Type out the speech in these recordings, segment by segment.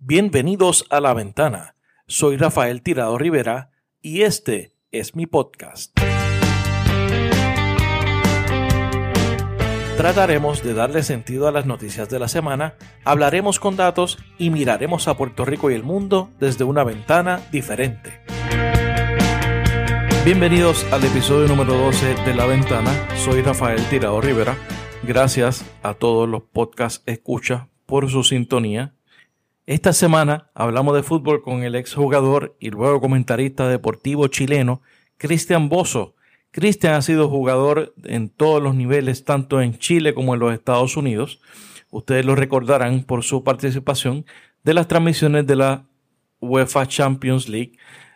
Bienvenidos a La Ventana. Soy Rafael Tirado Rivera y este es mi podcast. Trataremos de darle sentido a las noticias de la semana, hablaremos con datos y miraremos a Puerto Rico y el mundo desde una ventana diferente. Bienvenidos al episodio número 12 de La Ventana. Soy Rafael Tirado Rivera. Gracias a todos los podcast escucha por su sintonía esta semana hablamos de fútbol con el exjugador y luego comentarista deportivo chileno Cristian Bozo. Cristian ha sido jugador en todos los niveles, tanto en Chile como en los Estados Unidos. Ustedes lo recordarán por su participación de las transmisiones de la UEFA Champions League,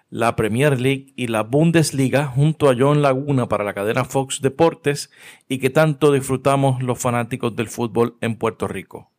la Premier League y la Bundesliga junto a John Laguna para la cadena Fox Deportes y que tanto disfrutamos los fanáticos del fútbol en Puerto Rico.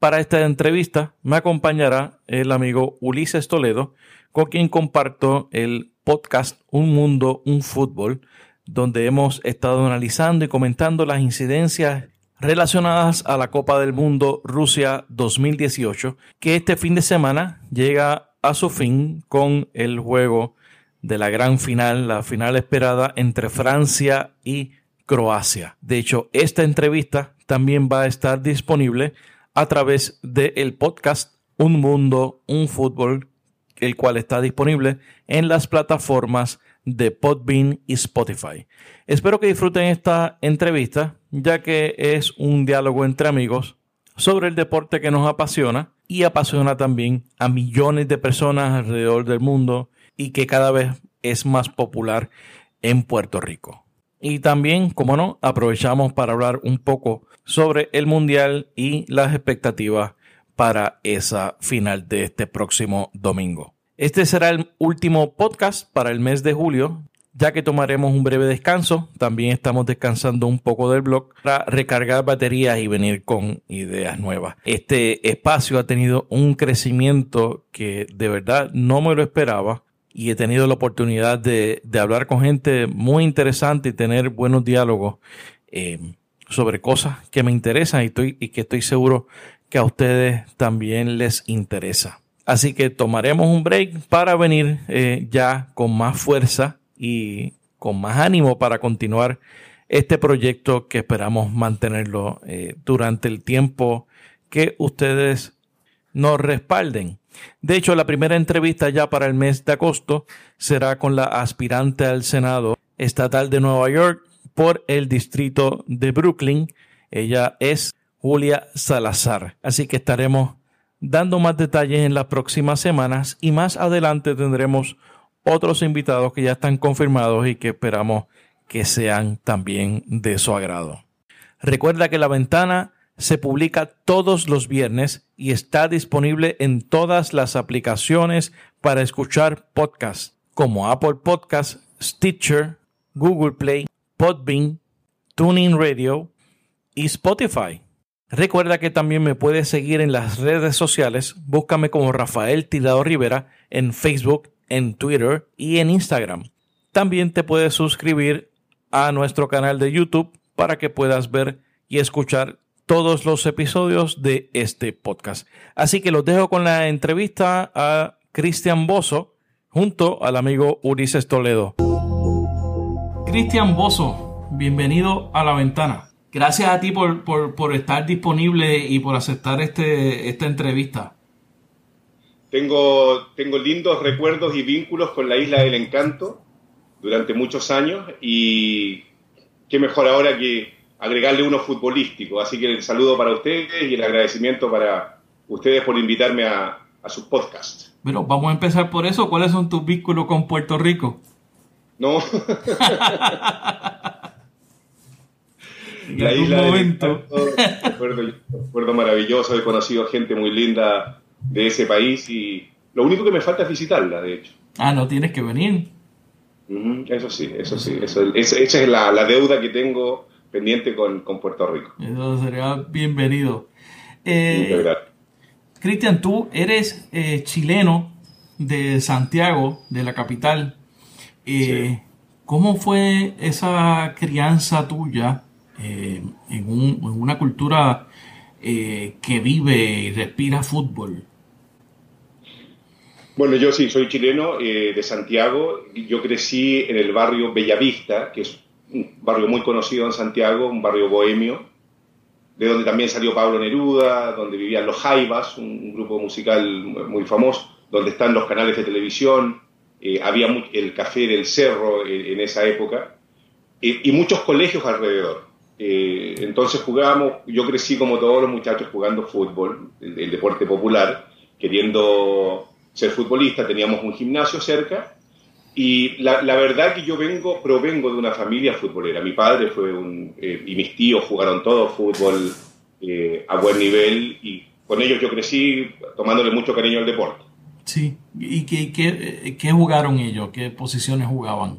Para esta entrevista me acompañará el amigo Ulises Toledo, con quien comparto el podcast Un Mundo, un Fútbol, donde hemos estado analizando y comentando las incidencias relacionadas a la Copa del Mundo Rusia 2018, que este fin de semana llega a su fin con el juego de la gran final, la final esperada entre Francia y Croacia. De hecho, esta entrevista también va a estar disponible a través del podcast Un Mundo, un Fútbol, el cual está disponible en las plataformas de Podbean y Spotify. Espero que disfruten esta entrevista, ya que es un diálogo entre amigos sobre el deporte que nos apasiona y apasiona también a millones de personas alrededor del mundo y que cada vez es más popular en Puerto Rico. Y también, como no, aprovechamos para hablar un poco sobre el Mundial y las expectativas para esa final de este próximo domingo. Este será el último podcast para el mes de julio, ya que tomaremos un breve descanso. También estamos descansando un poco del blog para recargar baterías y venir con ideas nuevas. Este espacio ha tenido un crecimiento que de verdad no me lo esperaba y he tenido la oportunidad de, hablar con gente muy interesante y tener buenos diálogos eh, sobre cosas que me interesan y, estoy, y que estoy seguro que a ustedes también les interesa. Así que tomaremos un break para venir eh, ya con más fuerza y con más ánimo para continuar este proyecto que esperamos mantenerlo eh, durante el tiempo que ustedes nos respalden. De hecho, la primera entrevista ya para el mes de agosto será con la aspirante al Senado estatal de Nueva York por el distrito de Brooklyn. Ella es Julia Salazar. Así que estaremos dando más detalles en las próximas semanas y más adelante tendremos otros invitados que ya están confirmados y que esperamos que sean también de su agrado. Recuerda que la ventana se publica todos los viernes y está disponible en todas las aplicaciones para escuchar podcasts como Apple Podcasts, Stitcher, Google Play, Podbean, Tuning Radio y Spotify. Recuerda que también me puedes seguir en las redes sociales. Búscame como Rafael Tirado Rivera en Facebook, en Twitter y en Instagram. También te puedes suscribir a nuestro canal de YouTube para que puedas ver y escuchar todos los episodios de este podcast. Así que los dejo con la entrevista a Cristian Bozo junto al amigo Ulises Toledo. Cristian Bozo, bienvenido a la ventana. Gracias a ti por, estar disponible y por aceptar este, esta entrevista. Tengo, tengo lindos recuerdos y vínculos con la Isla del Encanto durante muchos años y qué mejor ahora que agregarle uno futbolístico. Así que el saludo para ustedes y el agradecimiento para ustedes por invitarme a, a sus podcasts. Bueno, vamos a empezar por eso. ¿Cuáles son tus vínculos con Puerto Rico? No. la isla momento. recuerdo, maravilloso, he conocido gente muy linda de ese país y lo único que me falta es visitarla, de hecho. Ah, no tienes que venir. eso sí, eso sí, eso, esa es la, la, deuda que tengo pendiente con, Puerto Rico. Eso sería bienvenido. Eh, Cristian, tú eres eh, chileno de Santiago, de la capital. Eh, ¿Cómo fue esa crianza tuya en, una cultura que vive y respira fútbol? Bueno, yo sí, soy chileno eh, de Santiago. Yo crecí en el barrio Bellavista, que es un barrio muy conocido en Santiago, un barrio bohemio, de donde también salió Pablo Neruda, donde vivían los Jaivas, un, grupo musical muy famoso, donde están los canales de televisión, eh, había el Café del Cerro en, esa época, y muchos colegios alrededor. Eh, entonces jugábamos, yo crecí como todos los muchachos jugando fútbol, el, deporte popular, queriendo ser futbolista, teníamos un gimnasio cerca, y la, la, verdad que yo vengo, provengo de una familia futbolera. Mi padre fue un, eh, y mis tíos jugaron todo fútbol eh, a buen nivel y con ellos yo crecí tomándole mucho cariño al deporte. Sí, ¿y qué, qué, qué jugaron ellos? ¿Qué posiciones jugaban?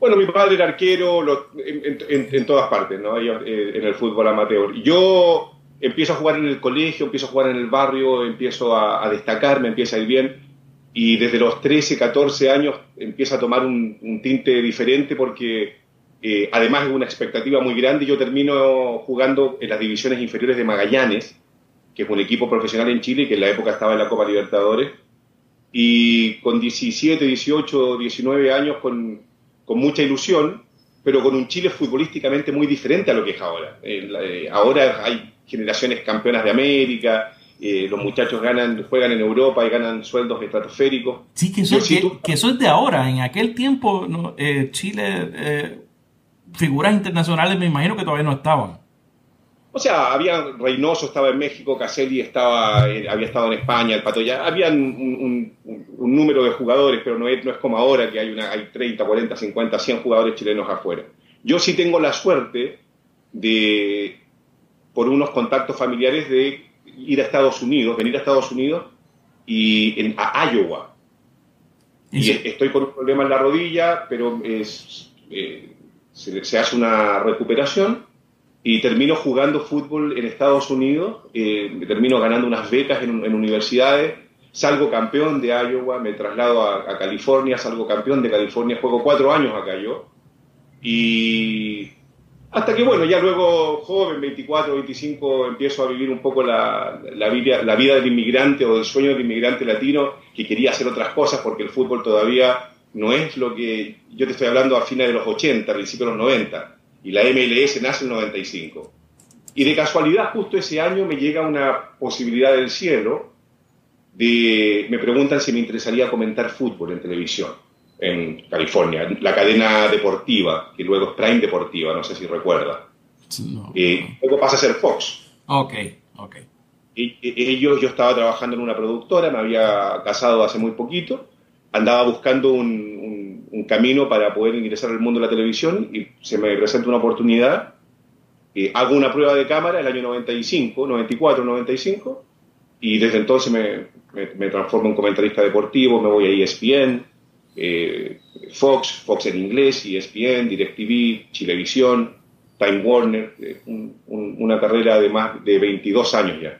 Bueno, mi padre era arquero en, en, todas partes, ¿no? Eh, en el fútbol amateur. Yo empiezo a jugar en el colegio, empiezo a jugar en el barrio, empiezo a, a destacar, me empieza a ir bien y desde los 13, 14 años empieza a tomar un, tinte diferente porque eh, además es una expectativa muy grande. Yo termino jugando en las divisiones inferiores de Magallanes, que es un equipo profesional en Chile que en la época estaba en la Copa Libertadores. Y con 17, 18, 19 años, con, con mucha ilusión, pero con un Chile futbolísticamente muy diferente a lo que es ahora. Eh, ahora hay generaciones campeonas de América, eh, los muchachos ganan, juegan en Europa y ganan sueldos estratosféricos. Sí, que eso, que, es de ahora. En aquel tiempo eh, Chile, eh, figuras internacionales me imagino que todavía no estaban. O sea, había Reynoso estaba en México, Caselli estaba, había estado en España, el Pato ya, habían un, número de jugadores, pero no es, no es como ahora que hay, una, hay 30, 40, 50, 100 jugadores chilenos afuera. Yo sí tengo la suerte de, por unos contactos familiares, de ir a Estados Unidos, venir a Estados Unidos y en, a Iowa. Y, estoy con un problema en la rodilla, pero es, eh, se, hace una recuperación y termino jugando fútbol en Estados Unidos, eh, termino ganando unas becas en, universidades, salgo campeón de Iowa, me traslado a, a, California, salgo campeón de California, juego cuatro años acá yo. Y hasta que, bueno, ya luego, joven, 24, 25, empiezo a vivir un poco la, vida del inmigrante o del sueño del inmigrante latino que quería hacer otras cosas porque el fútbol todavía no es lo que yo te estoy hablando a fines de los 80, principios de los 90, y la MLS nace en el 95. Y de casualidad, justo ese año me llega una posibilidad del cielo de, me preguntan si me interesaría comentar fútbol en televisión en California, la cadena deportiva, que luego es Prime Deportiva, no sé si recuerda. y luego pasa a ser Fox. Ok, ok. Y, ellos, yo estaba trabajando en una productora, me había casado hace muy poquito, andaba buscando un, un, camino para poder ingresar al mundo de la televisión y se me presenta una oportunidad. y hago una prueba de cámara el año 95, 94, 95, y desde entonces me, me, me transformo en comentarista deportivo, me voy a ESPN, eh, Fox, Fox en inglés, ESPN, DirecTV, Chilevisión, Time Warner, eh, una carrera de más de 22 años ya.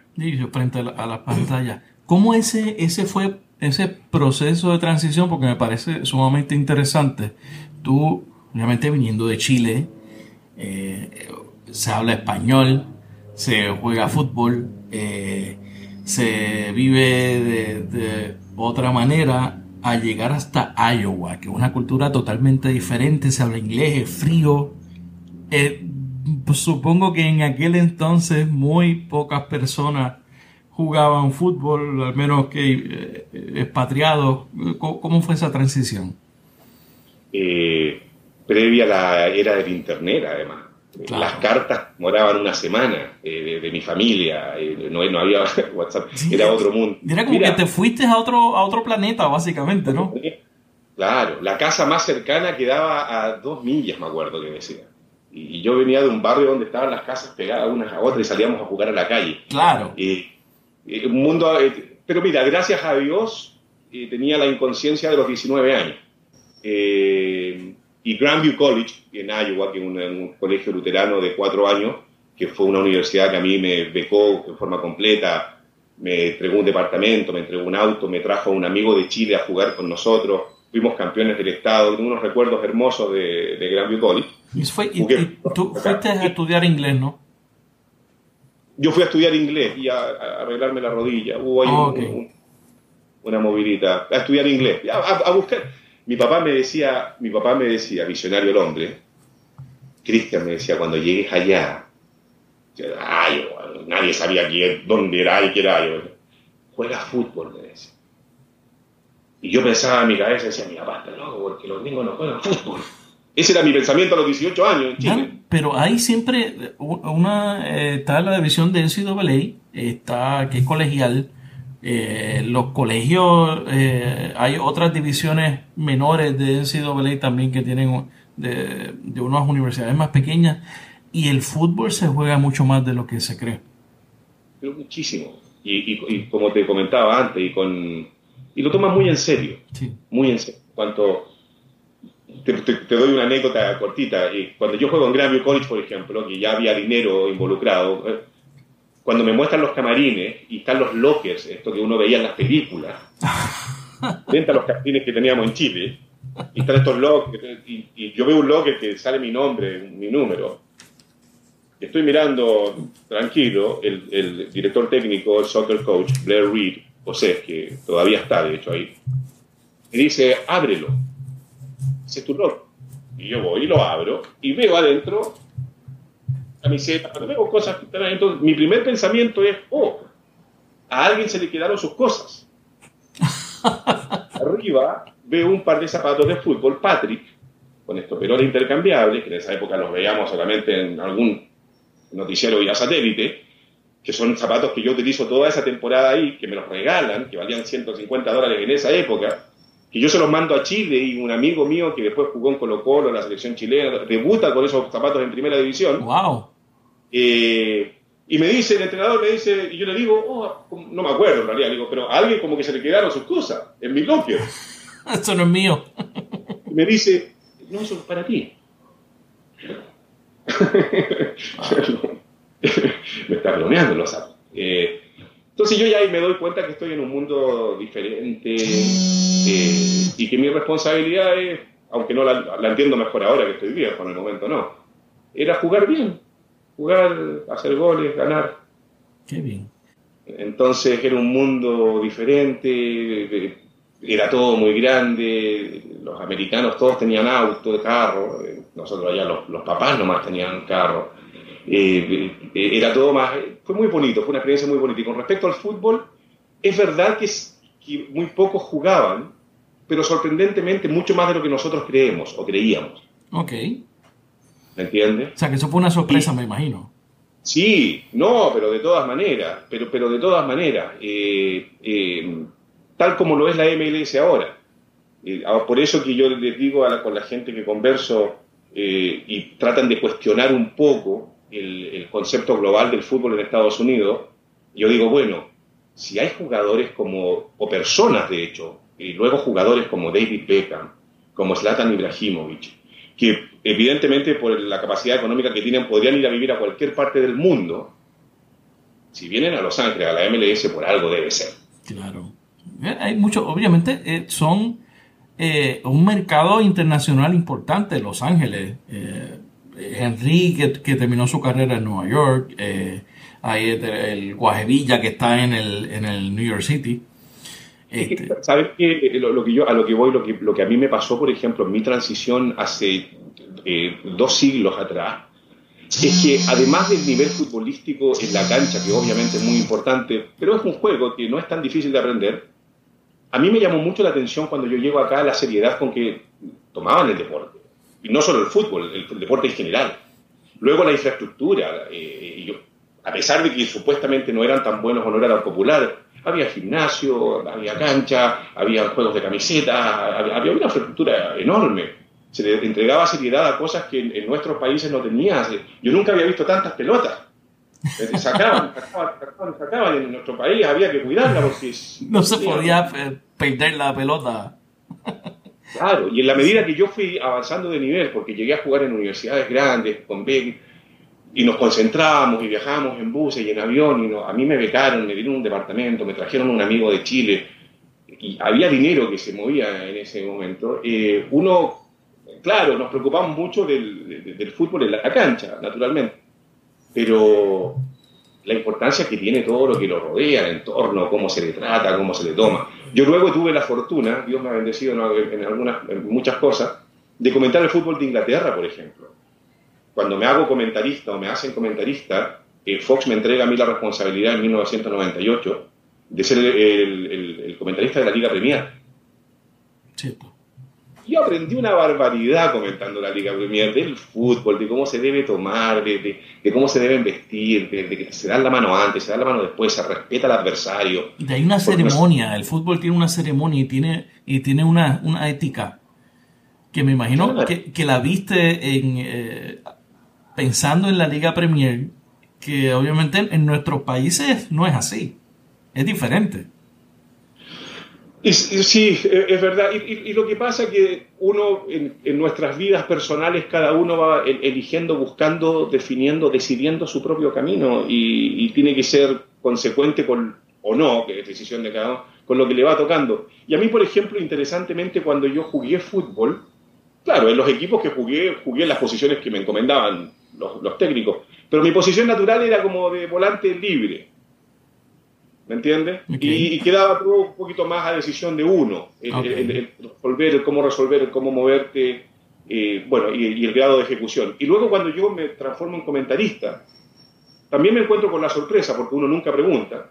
frente a la, pantalla. ¿Cómo ese, ese fue ese proceso de transición? Porque me parece sumamente interesante. Tú, obviamente viniendo de Chile, eh, se habla español, se juega fútbol, se vive de, de otra manera a llegar hasta Iowa, que es una cultura totalmente diferente, se habla inglés, es frío. Eh, supongo que en aquel entonces muy pocas personas jugaban fútbol, al menos que eh, expatriados. ¿Cómo, fue esa transición? Eh, previa a la era del Internet, además. Las cartas moraban una semana eh, de, mi familia, eh, no, había WhatsApp, era otro mundo. Era como que te fuiste a otro, a otro planeta, básicamente, ¿no? Claro, la casa más cercana quedaba a dos millas, me acuerdo que decía. Y, yo venía de un barrio donde estaban las casas pegadas unas a otras y salíamos a jugar a la calle. Claro. un mundo, pero mira, gracias a Dios tenía la inconsciencia de los 19 años. Eh, y Grandview College, en Iowa, que es un, colegio luterano de cuatro años, que fue una universidad que a mí me becó de forma completa, me entregó un departamento, me entregó un auto, me trajo a un amigo de Chile a jugar con nosotros, fuimos campeones del estado, tengo unos recuerdos hermosos de, de Grandview College. Y, tú fuiste a estudiar inglés, ¿no? Yo fui a estudiar inglés y a, arreglarme la rodilla. Hubo ahí ah, una movilidad, a estudiar inglés, a, buscar. Mi papá me decía, mi papá me decía, visionario el hombre, Cristian me decía, cuando llegues allá, nadie sabía quién, dónde era y qué era. Juega fútbol, me decía. Y yo pensaba en mi cabeza, decía, mi papá está loco porque los niños no juegan fútbol. Ese era mi pensamiento a los 18 años pero hay siempre una, eh, está la división de NCAA, está, que es colegial, eh, los colegios, eh, hay otras divisiones menores de NCAA también que tienen de, de, unas universidades más pequeñas y el fútbol se juega mucho más de lo que se cree. Pero muchísimo. Y, y, como te comentaba antes, y, con, y lo tomas muy en serio. Sí. Muy en serio. Cuanto, te, te, doy una anécdota cortita. Y cuando yo juego en Grandview College, por ejemplo, que ya había dinero involucrado, eh, cuando me muestran los camarines y están los lockers, esto que uno veía en las películas, dentro los camarines que teníamos en Chile, y están estos lockers, y, yo veo un locker que sale mi nombre, mi número, estoy mirando tranquilo, el, el director técnico, el soccer coach, Blair Reed, José, que todavía está de hecho ahí, me dice, ábrelo, ese es tu locker. Y yo voy y lo abro y veo adentro camiseta, pero veo cosas que están ahí. mi primer pensamiento es, oh, a alguien se le quedaron sus cosas. Arriba veo un par de zapatos de fútbol Patrick, con estoperoles intercambiables, que en esa época los veíamos solamente en algún noticiero vía satélite, que son zapatos que yo utilizo toda esa temporada ahí, que me los regalan, que valían 150 dólares en esa época, que yo se los mando a Chile y un amigo mío que después jugó en Colo Colo, en la selección chilena, debuta con esos zapatos en primera división. ¡Wow! Eh, y me dice, el entrenador me dice, y yo le digo, oh, no me acuerdo en realidad, digo, pero a alguien como que se le quedaron sus cosas en mi locker. Eso no es mío. Y me dice, no, eso es para ti. me está bromeando los eh, entonces yo ya ahí me doy cuenta que estoy en un mundo diferente eh, y que mi responsabilidad es, aunque no la, la, entiendo mejor ahora que estoy viejo, en el momento no, era jugar bien, jugar, hacer goles, ganar. Qué bien. Entonces era un mundo diferente, era todo muy grande, los americanos todos tenían auto, carro, nosotros allá los, papás nomás tenían carro. Eh, era todo más, fue muy bonito, fue una experiencia muy bonita. Y con respecto al fútbol, es verdad que, que muy pocos jugaban, pero sorprendentemente mucho más de lo que nosotros creemos o creíamos. Ok. ¿Me entiendes? O sea, que eso fue una sorpresa, me imagino. Sí, no, pero de todas maneras, pero, pero de todas maneras, eh, eh, tal como lo es la MLS ahora. Eh, por eso que yo les digo a con la gente que converso y tratan de cuestionar un poco el, el, concepto global del fútbol en Estados Unidos, yo digo, bueno, si hay jugadores como, o personas de hecho, y luego jugadores como David Beckham, como Zlatan Ibrahimovic, que evidentemente por la capacidad económica que tienen podrían ir a vivir a cualquier parte del mundo, si vienen a Los Ángeles, a la MLS, por algo debe ser. Claro. Eh, hay mucho, obviamente, eh, son eh, un mercado internacional importante, Los Ángeles. Henry, que, terminó su carrera en Nueva York, hay el, Guajevilla, que está en el, en el New York City. Este... ¿Sabes qué? Lo, que yo, a lo que voy, lo que, lo que a mí me pasó, por ejemplo, en mi transición hace eh, dos siglos atrás, es que además del nivel futbolístico en la cancha, que obviamente es muy importante, pero es un juego que no es tan difícil de aprender, a mí me llamó mucho la atención cuando yo llego acá la seriedad con que tomaban el deporte. Y no solo el fútbol, el, deporte en general. Luego la infraestructura, eh, y yo, a pesar de que supuestamente no eran tan buenos o no eran tan populares, había gimnasio, había cancha, había juegos de camiseta, había, una infraestructura enorme. Se le entregaba seriedad a cosas que en, nuestros países no tenía. Yo nunca había visto tantas pelotas. Eh, sacaban, sacaban, sacaban, sacaban. En nuestro país había que cuidarla porque... No se podía eh, perder la pelota. Claro, y en la medida que yo fui avanzando de nivel, porque llegué a jugar en universidades grandes, con Beck, y nos concentrábamos y viajamos en buses y en avión y a mí me becaron, me dieron un departamento, me trajeron un amigo de Chile y había dinero que se movía en ese momento. Eh, uno, claro, nos preocupamos mucho del, fútbol en la cancha, naturalmente, pero la importancia que tiene todo lo que lo rodea, el entorno, cómo se le trata, cómo se le toma. Yo luego tuve la fortuna, Dios me ha bendecido en, algunas, muchas cosas, de comentar el fútbol de Inglaterra, por ejemplo. Cuando me hago comentarista o me hacen comentarista, eh, Fox me entrega a mí la responsabilidad en 1998 de ser el, comentarista de la Liga Premier. Yo aprendí una barbaridad comentando la Liga Premier, del fútbol, de cómo se debe tomar, de, cómo se deben vestir, de, que se da la mano antes, se da la mano después, se respeta al adversario. De hay una ceremonia, el fútbol tiene una ceremonia y tiene, y tiene una, una ética que me imagino que, la viste en, eh, pensando en la Liga Premier, que obviamente en nuestros países no es así, es diferente. Sí, es verdad. Y, lo que pasa es que uno en, nuestras vidas personales, cada uno va eligiendo, buscando, definiendo, decidiendo su propio camino y, tiene que ser consecuente con, o no, que es decisión de cada uno, con lo que le va tocando. Y a mí, por ejemplo, interesantemente, cuando yo jugué fútbol, Claro, en los equipos que jugué, jugué en las posiciones que me encomendaban los, técnicos. Pero mi posición natural era como de volante libre. ¿Me entiendes? Y, quedaba todo un poquito más a decisión de uno. El, resolver, cómo resolver, cómo moverte, eh, bueno, y, el grado de ejecución. Y luego cuando yo me transformo en comentarista, también me encuentro con la sorpresa, porque uno nunca pregunta,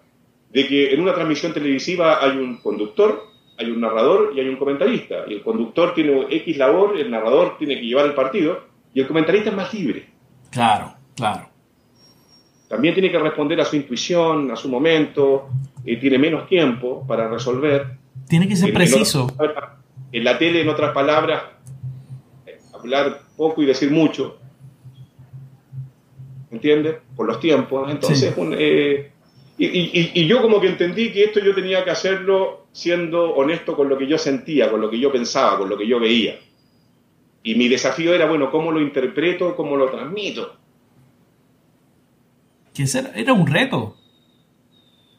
de que en una transmisión televisiva hay un conductor, hay un narrador y hay un comentarista. Y el conductor tiene X labor, el narrador tiene que llevar el partido y el comentarista es más libre. Claro, claro. También tiene que responder a su intuición, a su momento, y tiene menos tiempo para resolver. Tiene que ser preciso. En, la tele, en otras palabras, hablar poco y decir mucho. ¿Entiendes? Por los tiempos. Entonces, eh, y, yo como que entendí que esto yo tenía que hacerlo siendo honesto con lo que yo sentía, con lo que yo pensaba, con lo que yo veía. Y mi desafío era, bueno, ¿cómo lo interpreto, cómo lo transmito? Que era un reto.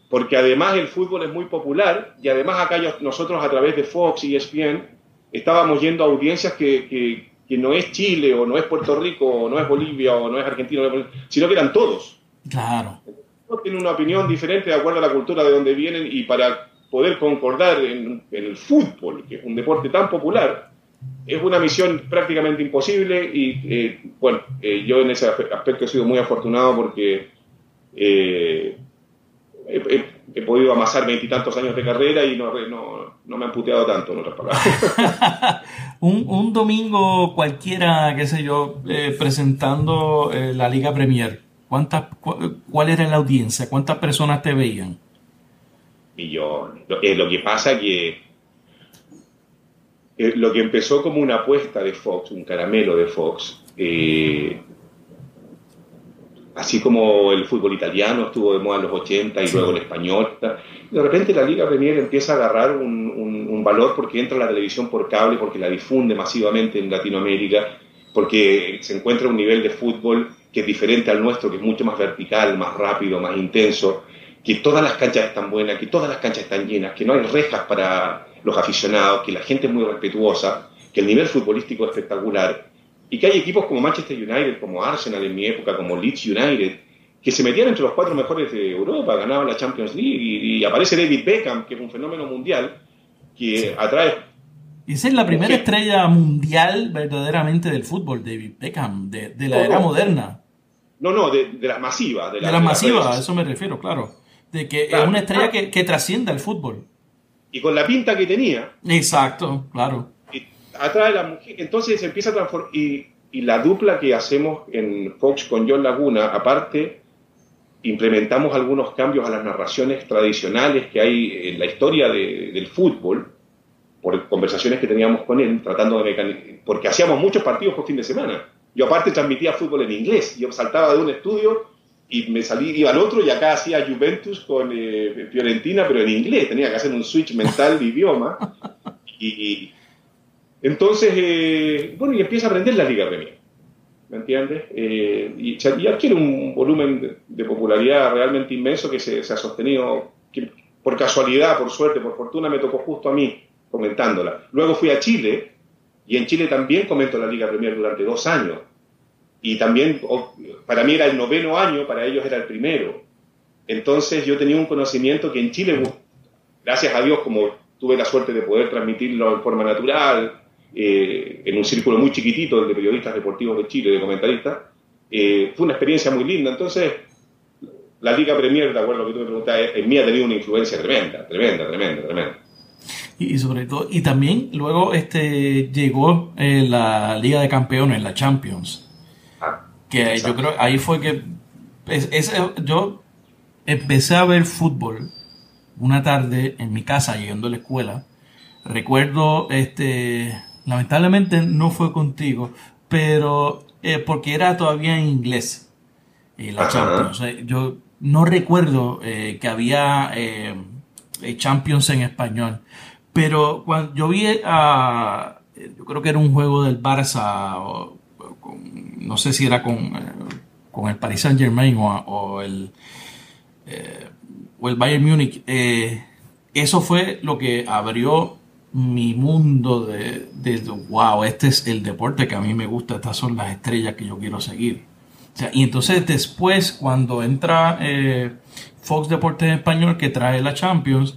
Porque además el fútbol es muy popular y además acá nosotros a través de Fox y ESPN estábamos yendo a audiencias que, que no es Chile o no es Puerto Rico o no es Bolivia o no es Argentina, sino que eran todos. Claro tienen una opinión diferente de acuerdo a la cultura de donde vienen y para poder concordar en, el fútbol, que es un deporte tan popular, es una misión prácticamente imposible y eh, bueno, eh, yo en ese aspecto he sido muy afortunado porque eh, he, podido amasar veintitantos años de carrera y no, no, me han puteado tanto, en otras palabras. un, un, domingo cualquiera, qué sé yo, presentando la Liga Premier ¿Cuántas, ¿Cuál era la audiencia? ¿Cuántas personas te veían? Millones. Lo, eh, lo que pasa que eh, lo que empezó como una apuesta de Fox, un caramelo de Fox, eh, así como el fútbol italiano estuvo de moda en los 80 y luego el español, de repente la Liga Premier empieza a agarrar un, un, valor porque entra la televisión por cable, porque la difunde masivamente en Latinoamérica, porque se encuentra un nivel de fútbol que es diferente al nuestro, que es mucho más vertical, más rápido, más intenso, que todas las canchas están buenas, que todas las canchas están llenas, que no hay rejas para los aficionados, que la gente es muy respetuosa, que el nivel futbolístico es espectacular, y que hay equipos como Manchester United, como Arsenal en mi época, como Leeds United, que se metían entre los cuatro mejores de Europa, ganaban la Champions League, y, aparece David Beckham, que es un fenómeno mundial, que atrae y esa es la primera estrella mundial verdaderamente del fútbol, David Beckham, de, la era moderna. No, no, de, la masiva. De la, masiva, a eso me refiero, claro. De que es una estrella que, que trasciende al fútbol. Y con la pinta que tenía. Exacto, claro. Y atrae la mujer. Entonces empieza a transformar. Y, la dupla que hacemos en Fox con John Laguna, aparte, implementamos algunos cambios a las narraciones tradicionales que hay en la historia del fútbol, por conversaciones que teníamos con él, tratando de porque hacíamos muchos partidos por fin de semana. Yo aparte transmitía fútbol en inglés. Yo saltaba de un estudio y me salí, iba al otro y acá hacía Juventus con eh, Fiorentina, pero en inglés. Tenía que hacer un switch mental de idioma. Y, entonces, eh, bueno, y empieza a aprender la Liga Premier. ¿Me entiendes? Eh, y, y, adquiere un volumen de, popularidad realmente inmenso que se, ha sostenido, que por casualidad, por suerte, por fortuna, me tocó justo a mí comentándola. Luego fui a Chile y en Chile también comento la Liga Premier durante dos años. Y también, para mí era el noveno año, para ellos era el primero. Entonces yo tenía un conocimiento que en Chile, gracias a Dios, como tuve la suerte de poder transmitirlo en forma natural, eh, en un círculo muy chiquitito, el de periodistas deportivos de Chile, de comentaristas, eh, fue una experiencia muy linda. Entonces, la Liga Premier, de acuerdo a lo que tú me preguntabas, en mí ha tenido una influencia tremenda, tremenda, tremenda, tremenda. Y, sobre todo, y también luego este llegó eh, la Liga de Campeones, la Champions. Ah, que yo creo ahí fue que yo empecé a ver fútbol una tarde en mi casa yendo a la escuela. Recuerdo, este, lamentablemente no fue contigo, pero eh, porque era todavía en inglés. Y la Champions. yo no recuerdo eh, que había eh, Champions en español, pero cuando yo vi a, yo creo que era un juego del Barça, o, no sé si era con, con el Paris Saint Germain o, el o el Bayern Múnich, eso fue lo que abrió mi mundo de, wow, este es el deporte que a mí me gusta, estas son las estrellas que yo quiero seguir. y entonces después, cuando entra eh, Fox Deportes Español, que trae la Champions,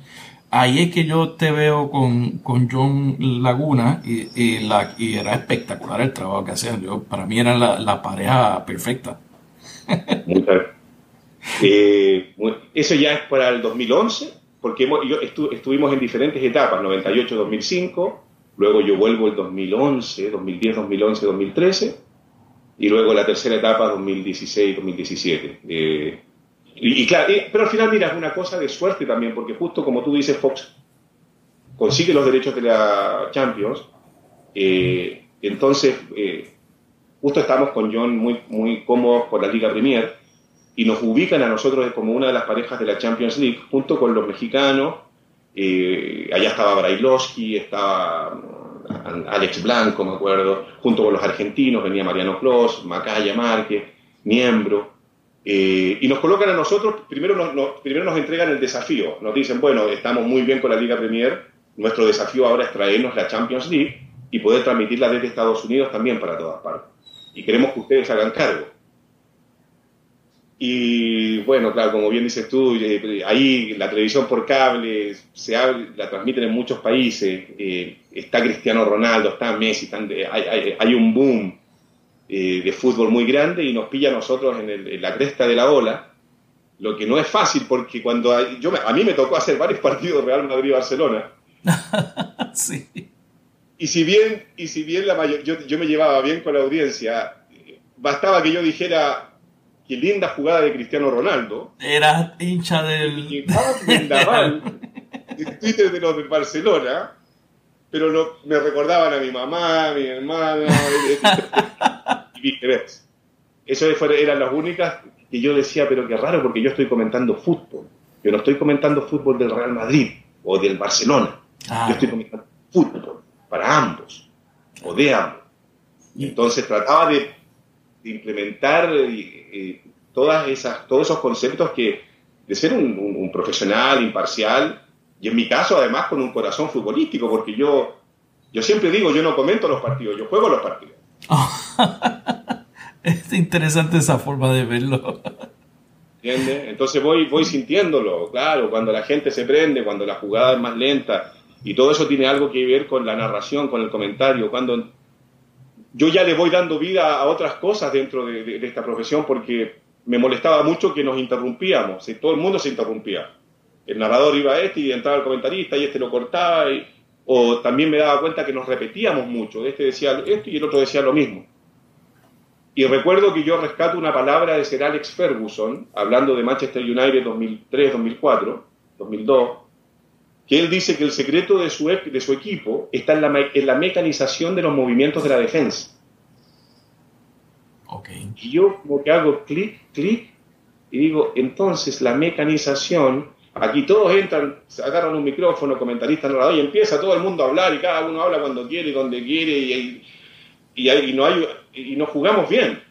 ahí es que yo te veo con, con John Laguna y, la, y era espectacular el trabajo que hacían. Yo, para mí era la, pareja perfecta. Eh, eso ya es para el 2011 porque yo estuvimos en diferentes etapas, 98-2005, luego yo vuelvo el 2011, 2010, 2011, 2013, y luego la tercera etapa, 2016, 2017. Eh, y, claro, pero al final, mira, es una cosa de suerte también, porque justo como tú dices, Fox consigue los derechos de la Champions, eh, entonces eh, justo estamos con John muy, muy cómodos por la Liga Premier, y nos ubican a nosotros como una de las parejas de la Champions League, junto con los mexicanos. Eh, allá estaba Brailovsky, estaba mm, Alex Blanco, me acuerdo, junto con los argentinos, venía Mariano Clos, Macaya Márquez, Miembro. Eh, y nos colocan a nosotros, primero nos, primero nos entregan el desafío, nos dicen, bueno, estamos muy bien con la Liga Premier, nuestro desafío ahora es traernos la Champions League y poder transmitirla desde Estados Unidos también para todas partes. Y queremos que ustedes hagan cargo. Y bueno, claro, como bien dices tú, eh, ahí la televisión por cable se la transmiten en muchos países. Eh, está Cristiano Ronaldo, está Messi, hay, un boom eh, de fútbol muy grande y nos pilla a nosotros en, la cresta de la ola. Lo que no es fácil porque cuando yo, a mí me tocó hacer varios partidos Real Madrid-Barcelona. sí. Y si bien, y si bien la mayor, yo, yo me llevaba bien con la audiencia, bastaba que yo dijera qué linda jugada de Cristiano Ronaldo. Era hincha del. en Twitter de los de Barcelona, pero me recordaban a mi mamá, mi hermana y viceversa. Eso eran las únicas que yo decía, pero qué raro, porque yo estoy comentando fútbol. Yo no estoy comentando fútbol del Real Madrid o del Barcelona. Yo estoy comentando fútbol para ambos o de ambos. Entonces trataba de de implementar eh, eh, todas esas, todos esos conceptos que de ser un, profesional imparcial y en mi caso además con un corazón futbolístico, porque yo, yo siempre digo, yo no comento los partidos, yo juego los partidos. es interesante esa forma de verlo. ¿Entiendes? Entonces voy, voy sintiéndolo, claro, cuando la gente se prende, cuando la jugada es más lenta, y todo eso tiene algo que ver con la narración, con el comentario, cuando yo ya le voy dando vida a otras cosas dentro de, esta profesión porque me molestaba mucho que nos interrumpíamos, y todo el mundo se interrumpía. El narrador iba a este y entraba el comentarista y este lo cortaba, o también me daba cuenta que nos repetíamos mucho, este decía esto y el otro decía lo mismo. Y recuerdo que yo rescato una palabra de Sir Alex Ferguson, hablando de Manchester United 2003, 2004, 2002, que él dice que el secreto de su, de su equipo está en la, en la mecanización de los movimientos de la defensa. Okay. Y yo como que hago clic, clic, y digo, entonces la mecanización, aquí todos entran, se agarran un micrófono, comentarista, narrador, y empieza todo el mundo a hablar, y cada uno habla cuando quiere, donde quiere, y, y, y, no hay, y no jugamos bien.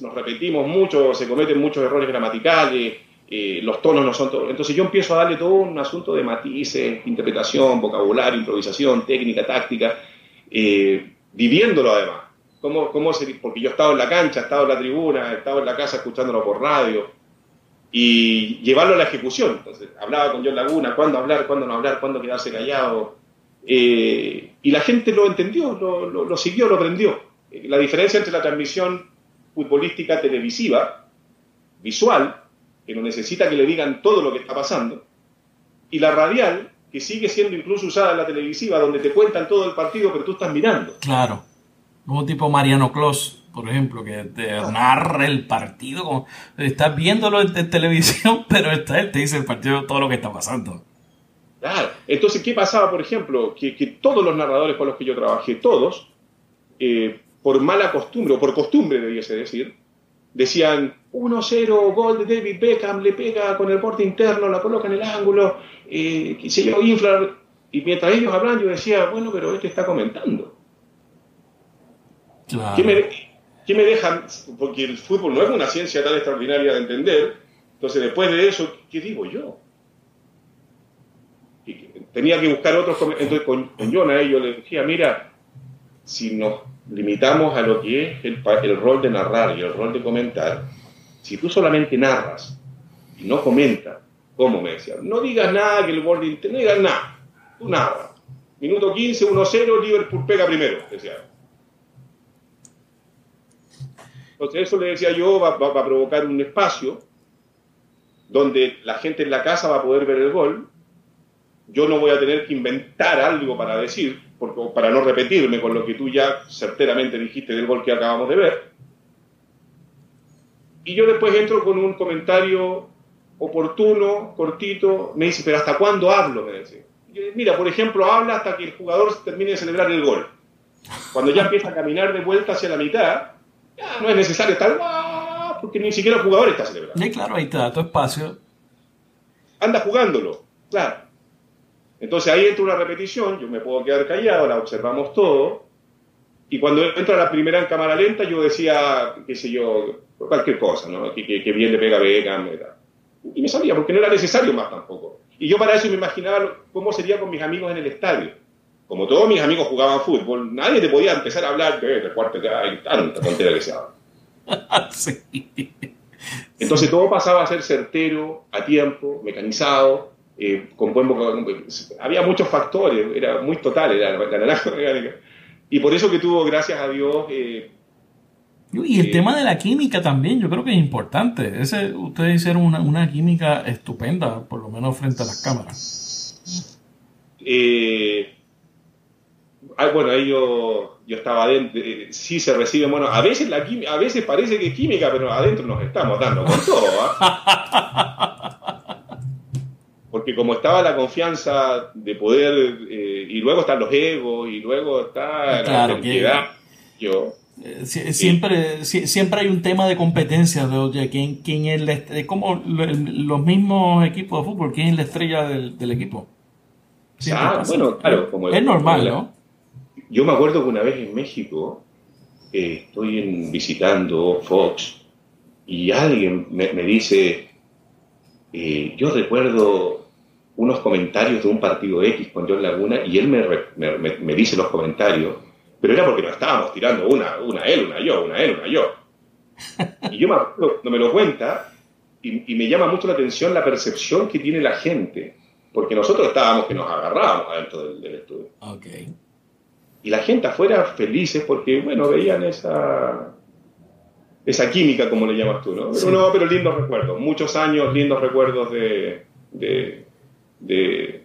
Nos repetimos mucho, se cometen muchos errores gramaticales, eh, los tonos no son todos. Entonces yo empiezo a darle todo un asunto de matices, interpretación, vocabulario, improvisación, técnica, táctica, eh, viviéndolo además. ¿Cómo, cómo se, porque yo he en la cancha, he en la tribuna, he en la casa escuchándolo por radio. y llevarlo a la ejecución. Entonces, hablaba con John Laguna, cuándo hablar, cuándo no hablar, cuándo quedarse callado. Eh, y la gente lo entendió, lo, lo, siguió, lo aprendió. La diferencia entre la transmisión futbolística televisiva, visual, que no necesita que le digan todo lo que está pasando, y la radial, que sigue siendo incluso usada en la televisiva, donde te cuentan todo el partido, pero tú estás mirando. Claro. Como tipo Mariano Clos, por ejemplo, que te narra el partido. Como, estás viéndolo en, televisión, pero está él te dice el partido todo lo que está pasando. Claro. Entonces, ¿qué pasaba, por ejemplo? Que, todos los narradores con los que yo trabajé, todos, eh, por mala costumbre, o por costumbre debiese decir, decían 1-0, gol de David Beckham, le pega con el borde interno, la coloca en el ángulo, eh, se yo, infla. Y mientras ellos hablan, yo decía, bueno, pero este está comentando. ¿Qué, me, ¿Qué me dejan? Porque el fútbol no es una ciencia tan extraordinaria de entender. Entonces, después de eso, ¿qué digo yo? tenía que buscar otros. Entonces, con, con Jonah, yo le decía, mira, si nos limitamos a lo que es el, el, rol de narrar y el rol de comentar, si tú solamente narras y no comentas, ¿cómo me decía? No digas nada que el boarding, no digas nada, tú narras. Minuto 15, 1-0, Liverpool pega primero, decía. Entonces eso le decía yo, va, va, a provocar un espacio donde la gente en la casa va a poder ver el gol. Yo no voy a tener que inventar algo para decir, porque, para no repetirme con lo que tú ya certeramente dijiste del gol que acabamos de ver. Y yo después entro con un comentario oportuno, cortito, me dice, pero ¿hasta cuándo hablo? Me dice. Mira, por ejemplo, habla hasta que el jugador termine de celebrar el gol. Cuando ya empieza a caminar de vuelta hacia la mitad, no es necesario estar porque ni siquiera el jugador está celebrando. Y claro, ahí está, tu espacio. Anda jugándolo, claro. Entonces ahí entra una repetición, yo me puedo quedar callado, la observamos todo, y cuando entra la primera en cámara lenta, yo decía, qué sé yo, cualquier cosa, ¿no? Que, que, bien le pega Beckham, y me salía, porque no era necesario más tampoco. Y yo para eso me imaginaba cómo sería con mis amigos en el estadio como todos mis amigos jugaban fútbol, nadie te podía empezar a hablar de cuarto que hay tanta tontera que se habla. Entonces todo pasaba a ser certero, a tiempo, mecanizado, eh, con buen Había muchos factores, era muy total era la, naranja mecánica. Y por eso que tuvo, gracias a Dios... Eh, y el eh, tema de la química también, yo creo que es importante. Ese, ustedes hicieron una, una química estupenda, por lo menos frente a las cámaras. Eh, Ah, bueno, ahí yo, yo estaba adentro, eh, sí se recibe, bueno, a veces, la a veces parece que es química, pero adentro nos estamos dando con todo. Porque como estaba la confianza de poder, eh, y luego están los egos, y luego está la identidad, yo... Eh, siempre, siempre hay un tema de competencia de oye, ¿quién, quién es, la como los mismos equipos de fútbol, quién es la estrella del, equipo. Ah, bueno, claro, como es normal, ¿no? Yo me acuerdo que una vez en México eh, estoy visitando Fox y alguien me, dice, eh, yo recuerdo unos comentarios de un partido X con John Laguna y él me, dice los comentarios, pero era porque nos estábamos tirando una, una él, una yo, una él, una yo. Y yo me no me lo cuenta y, me llama mucho la atención la percepción que tiene la gente, porque nosotros estábamos que nos agarrábamos adentro del, del estudio. Okay y la gente afuera felices porque, bueno, veían esa, esa química, como le llamas tú, ¿no? Pero, no, pero lindos recuerdos, muchos años, lindos recuerdos de, de, de,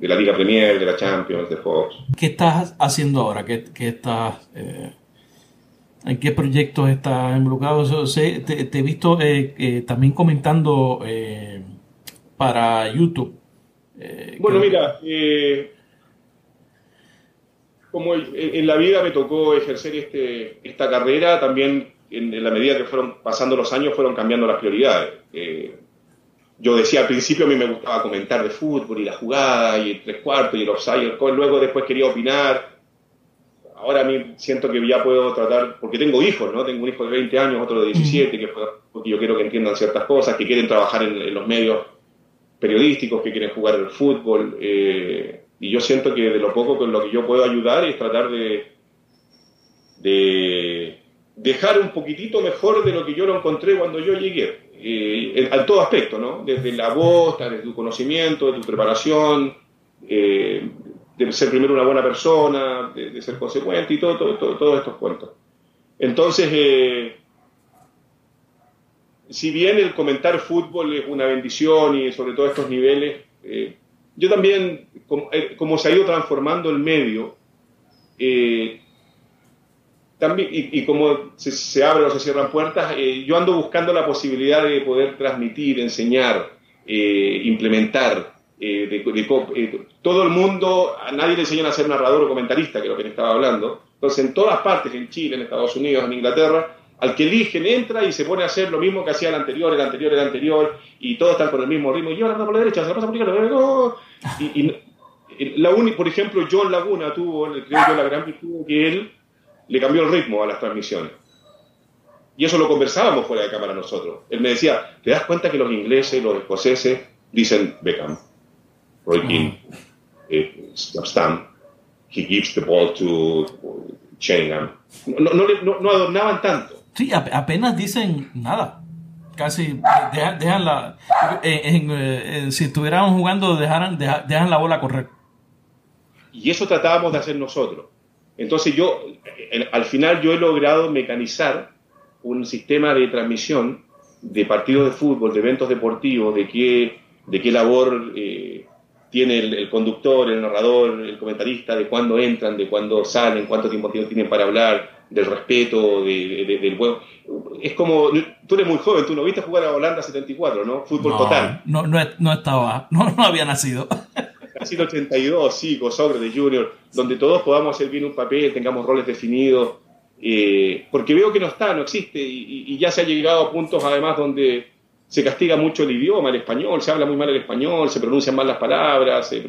la Liga Premier, de la Champions, de Fox. ¿Qué estás haciendo ahora? ¿Qué, qué estás, eh, ¿En qué proyectos estás involucrado? te, te, he visto eh, eh, también comentando para YouTube. bueno, mira, como en la vida me tocó ejercer este, esta carrera, también en, la medida que fueron pasando los años fueron cambiando las prioridades. Eh, yo decía al principio a mí me gustaba comentar de fútbol y la jugada y el tres cuartos y el offside, el luego después quería opinar. Ahora a mí siento que ya puedo tratar, porque tengo hijos, ¿no? Tengo un hijo de 20 años, otro de 17, que, porque yo quiero que entiendan ciertas cosas, que quieren trabajar en, los medios periodísticos, que quieren jugar el fútbol. Eh, y yo siento que de lo poco con lo que yo puedo ayudar es tratar de, de dejar un poquitito mejor de lo que yo lo encontré cuando yo llegué. Eh, en, todo aspecto, ¿no? Desde la voz, desde tu conocimiento, de tu preparación, eh, de ser primero una buena persona, de, ser consecuente y todo, todo, todo, todos estos cuentos. Entonces, eh, si bien el comentar fútbol es una bendición y sobre todo estos niveles, eh, yo también, como, se ha ido transformando el medio, también, y, como se, abren o se cierran puertas, yo ando buscando la posibilidad de poder transmitir, enseñar, implementar eh, de, eh, todo el mundo, a nadie le enseñan a ser narrador o comentarista, que es lo que le estaba hablando. Entonces, en todas partes, en Chile, en Estados Unidos, en Inglaterra, al que eligen entra y se pone a hacer lo mismo que hacía el anterior, el anterior, el anterior, y todos están con el mismo ritmo. Y yo por la derecha, se la pasa por la izquierda. Y, la por ejemplo, John Laguna tuvo, la gran virtud que él le cambió el ritmo a las transmisiones. Y eso lo conversábamos fuera de cámara nosotros. Él me decía, ¿te das cuenta que los ingleses, los escoceses, dicen Beckham? Roy Keane, eh, Stam, he gives the ball to Sheringham. No, no, no, no, adornaban tanto. Sí, apenas dicen nada. Casi dejan, la. En, si estuviéramos jugando, dejaran, dejan la bola correr. Y eso tratábamos de hacer nosotros. Entonces, yo, al final, yo he logrado mecanizar un sistema de transmisión de partidos de fútbol, de eventos deportivos, de qué, de qué labor eh, tiene el, conductor, el narrador, el comentarista, de cuándo entran, de cuándo salen, cuánto tiempo tienen para hablar, del respeto, del juego. Es como, tú eres muy joven, tú no viste jugar a Holanda 74, ¿no? Fútbol total. No, no, no estaba, no, no había nacido. En 82, sí, con de Junior, donde todos podamos hacer bien un papel, tengamos roles definidos, eh, porque veo que no está, no existe, y, ya se ha llegado a puntos además donde se castiga mucho el idioma, el español, se habla muy mal el español, se pronuncian mal las palabras, se,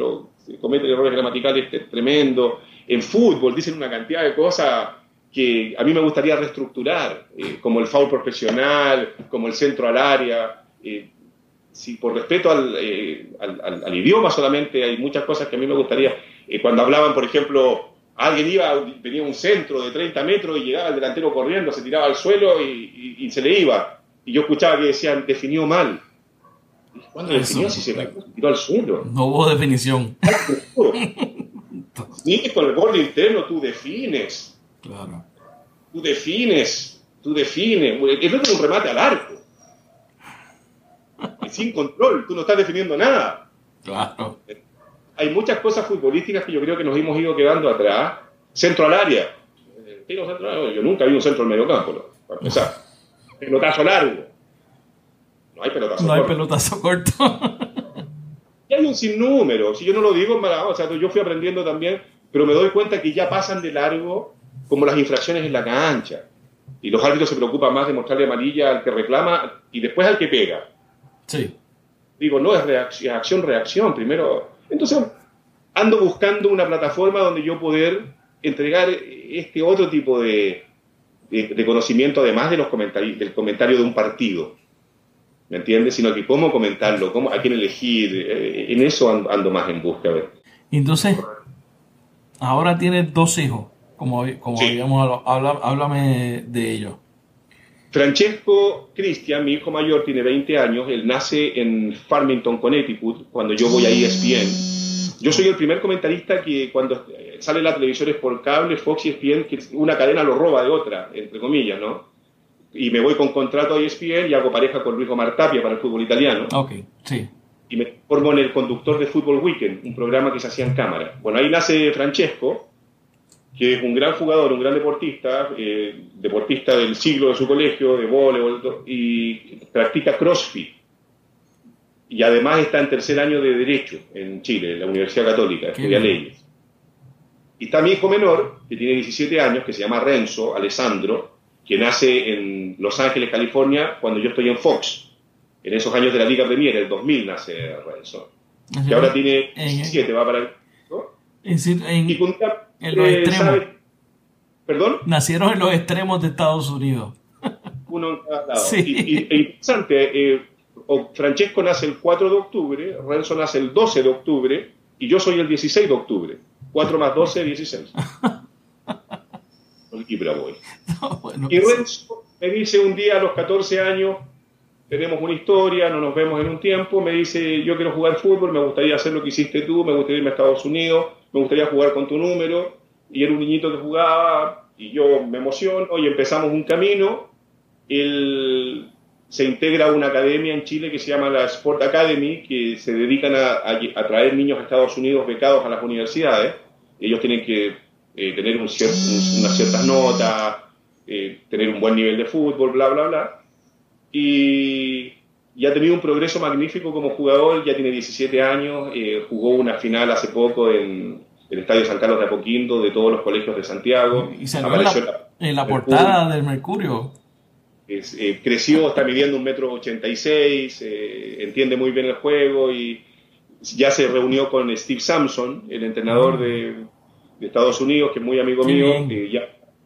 cometen errores gramaticales tremendo. En fútbol dicen una cantidad de cosas que a mí me gustaría reestructurar, eh, como el foul profesional, como el centro al área. Eh, si por respeto eh, al, al, idioma solamente, hay muchas cosas que a mí me gustaría. cuando hablaban, por ejemplo, alguien iba, venía un centro de 30 metros y llegaba el delantero corriendo, se tiraba al suelo y se le iba y yo escuchaba que decían, definió mal. ¿Cuándo definió si se tiró al suelo? No hubo definición. Ni con el gol interno tú defines. Claro. Tú defines, tú defines. El otro es un remate al arco. Sin control, tú no estás definiendo nada. Claro. Hay muchas cosas futbolísticas que yo creo que nos hemos ido quedando atrás. Centro al área. Yo nunca vi un centro al medio campo. Para empezar pelotazo largo. No hay pelotazo no corto. hay pelotazo corto. y hay un sinnúmero. Si yo no lo digo, o sea, yo fui aprendiendo también, pero me doy cuenta que ya pasan de largo como las infracciones en la cancha. Y los árbitros se preocupan más de mostrarle amarilla al que reclama y después al que pega. Sí. Digo, no, es reacción, acción, reacción. Primero. Entonces, ando buscando una plataforma donde yo poder entregar este otro tipo de, de, conocimiento además de los comentarios, del comentario de un partido. ¿Me entiendes? Sino que cómo comentarlo, cómo, a quién elegir. Eh, en eso ando, más en busca. Entonces, ahora tienes dos hijos, como, como habíamos hablado. Háblame de ellos. Francesco Cristian, mi hijo mayor, tiene 20 años. Él nace en Farmington, Connecticut, cuando yo voy a ESPN yo soy el primer comentarista que cuando sale la televisión es por cable, Fox y ESPN, que una cadena lo roba de otra, entre comillas, ¿no? Y me voy con contrato a ESPN y hago pareja con Luis Omar Tapia para el fútbol italiano. Ok, sí. Y me formo en el conductor de Fútbol Weekend, un programa que se hacía en cámara. Bueno, ahí nace Francesco, que es un gran jugador, un gran deportista, eh, deportista del siglo de su colegio, de voleibol, y practica CrossFit y además está en tercer año de Derecho en Chile, en la Universidad Católica, estudia leyes. Y está mi hijo menor, que tiene 17 años, que se llama Renzo Alessandro, que nace en Los Ángeles, California, cuando yo estoy en Fox. En esos años de la Liga Premier, el 2000 nace Renzo. Que ahora tiene 17, va para el... En, y con, en los extremos. ¿Perdón? Nacieron en los extremos de Estados Unidos. Uno en cada lado. Sí. Y, interesante, eh, Francesco nace el 4 de octubre, Renzo nace el 12 de octubre y yo soy el 16 de octubre. 4 más 12, 16. y Renzo me dice un día a los 14 años, tenemos una historia, no nos vemos en un tiempo, me dice, yo quiero jugar fútbol, me gustaría hacer lo que hiciste tú, me gustaría irme a Estados Unidos, me gustaría jugar con tu número, y era un niñito que jugaba, y yo me emociono, y empezamos un camino, se integra a una academia en Chile que se llama la Sport Academy, que se dedican a, traer niños a Estados Unidos becados a las universidades, ellos tienen que eh, tener un unas ciertas notas, eh, tener un buen nivel de fútbol, bla, bla, bla, y, ha tenido un progreso magnífico como jugador, ya tiene 17 años, eh, jugó una final hace poco en el Estadio San Carlos de Apoquindo de todos los colegios de Santiago. Y salió en la, portada del Mercurio. Eh, creció, está midiendo un metro ochenta y seis, eh, entiende muy bien el juego y ya se reunió con Steve Sampson, el entrenador de, Estados Unidos, que es muy amigo mío, que ya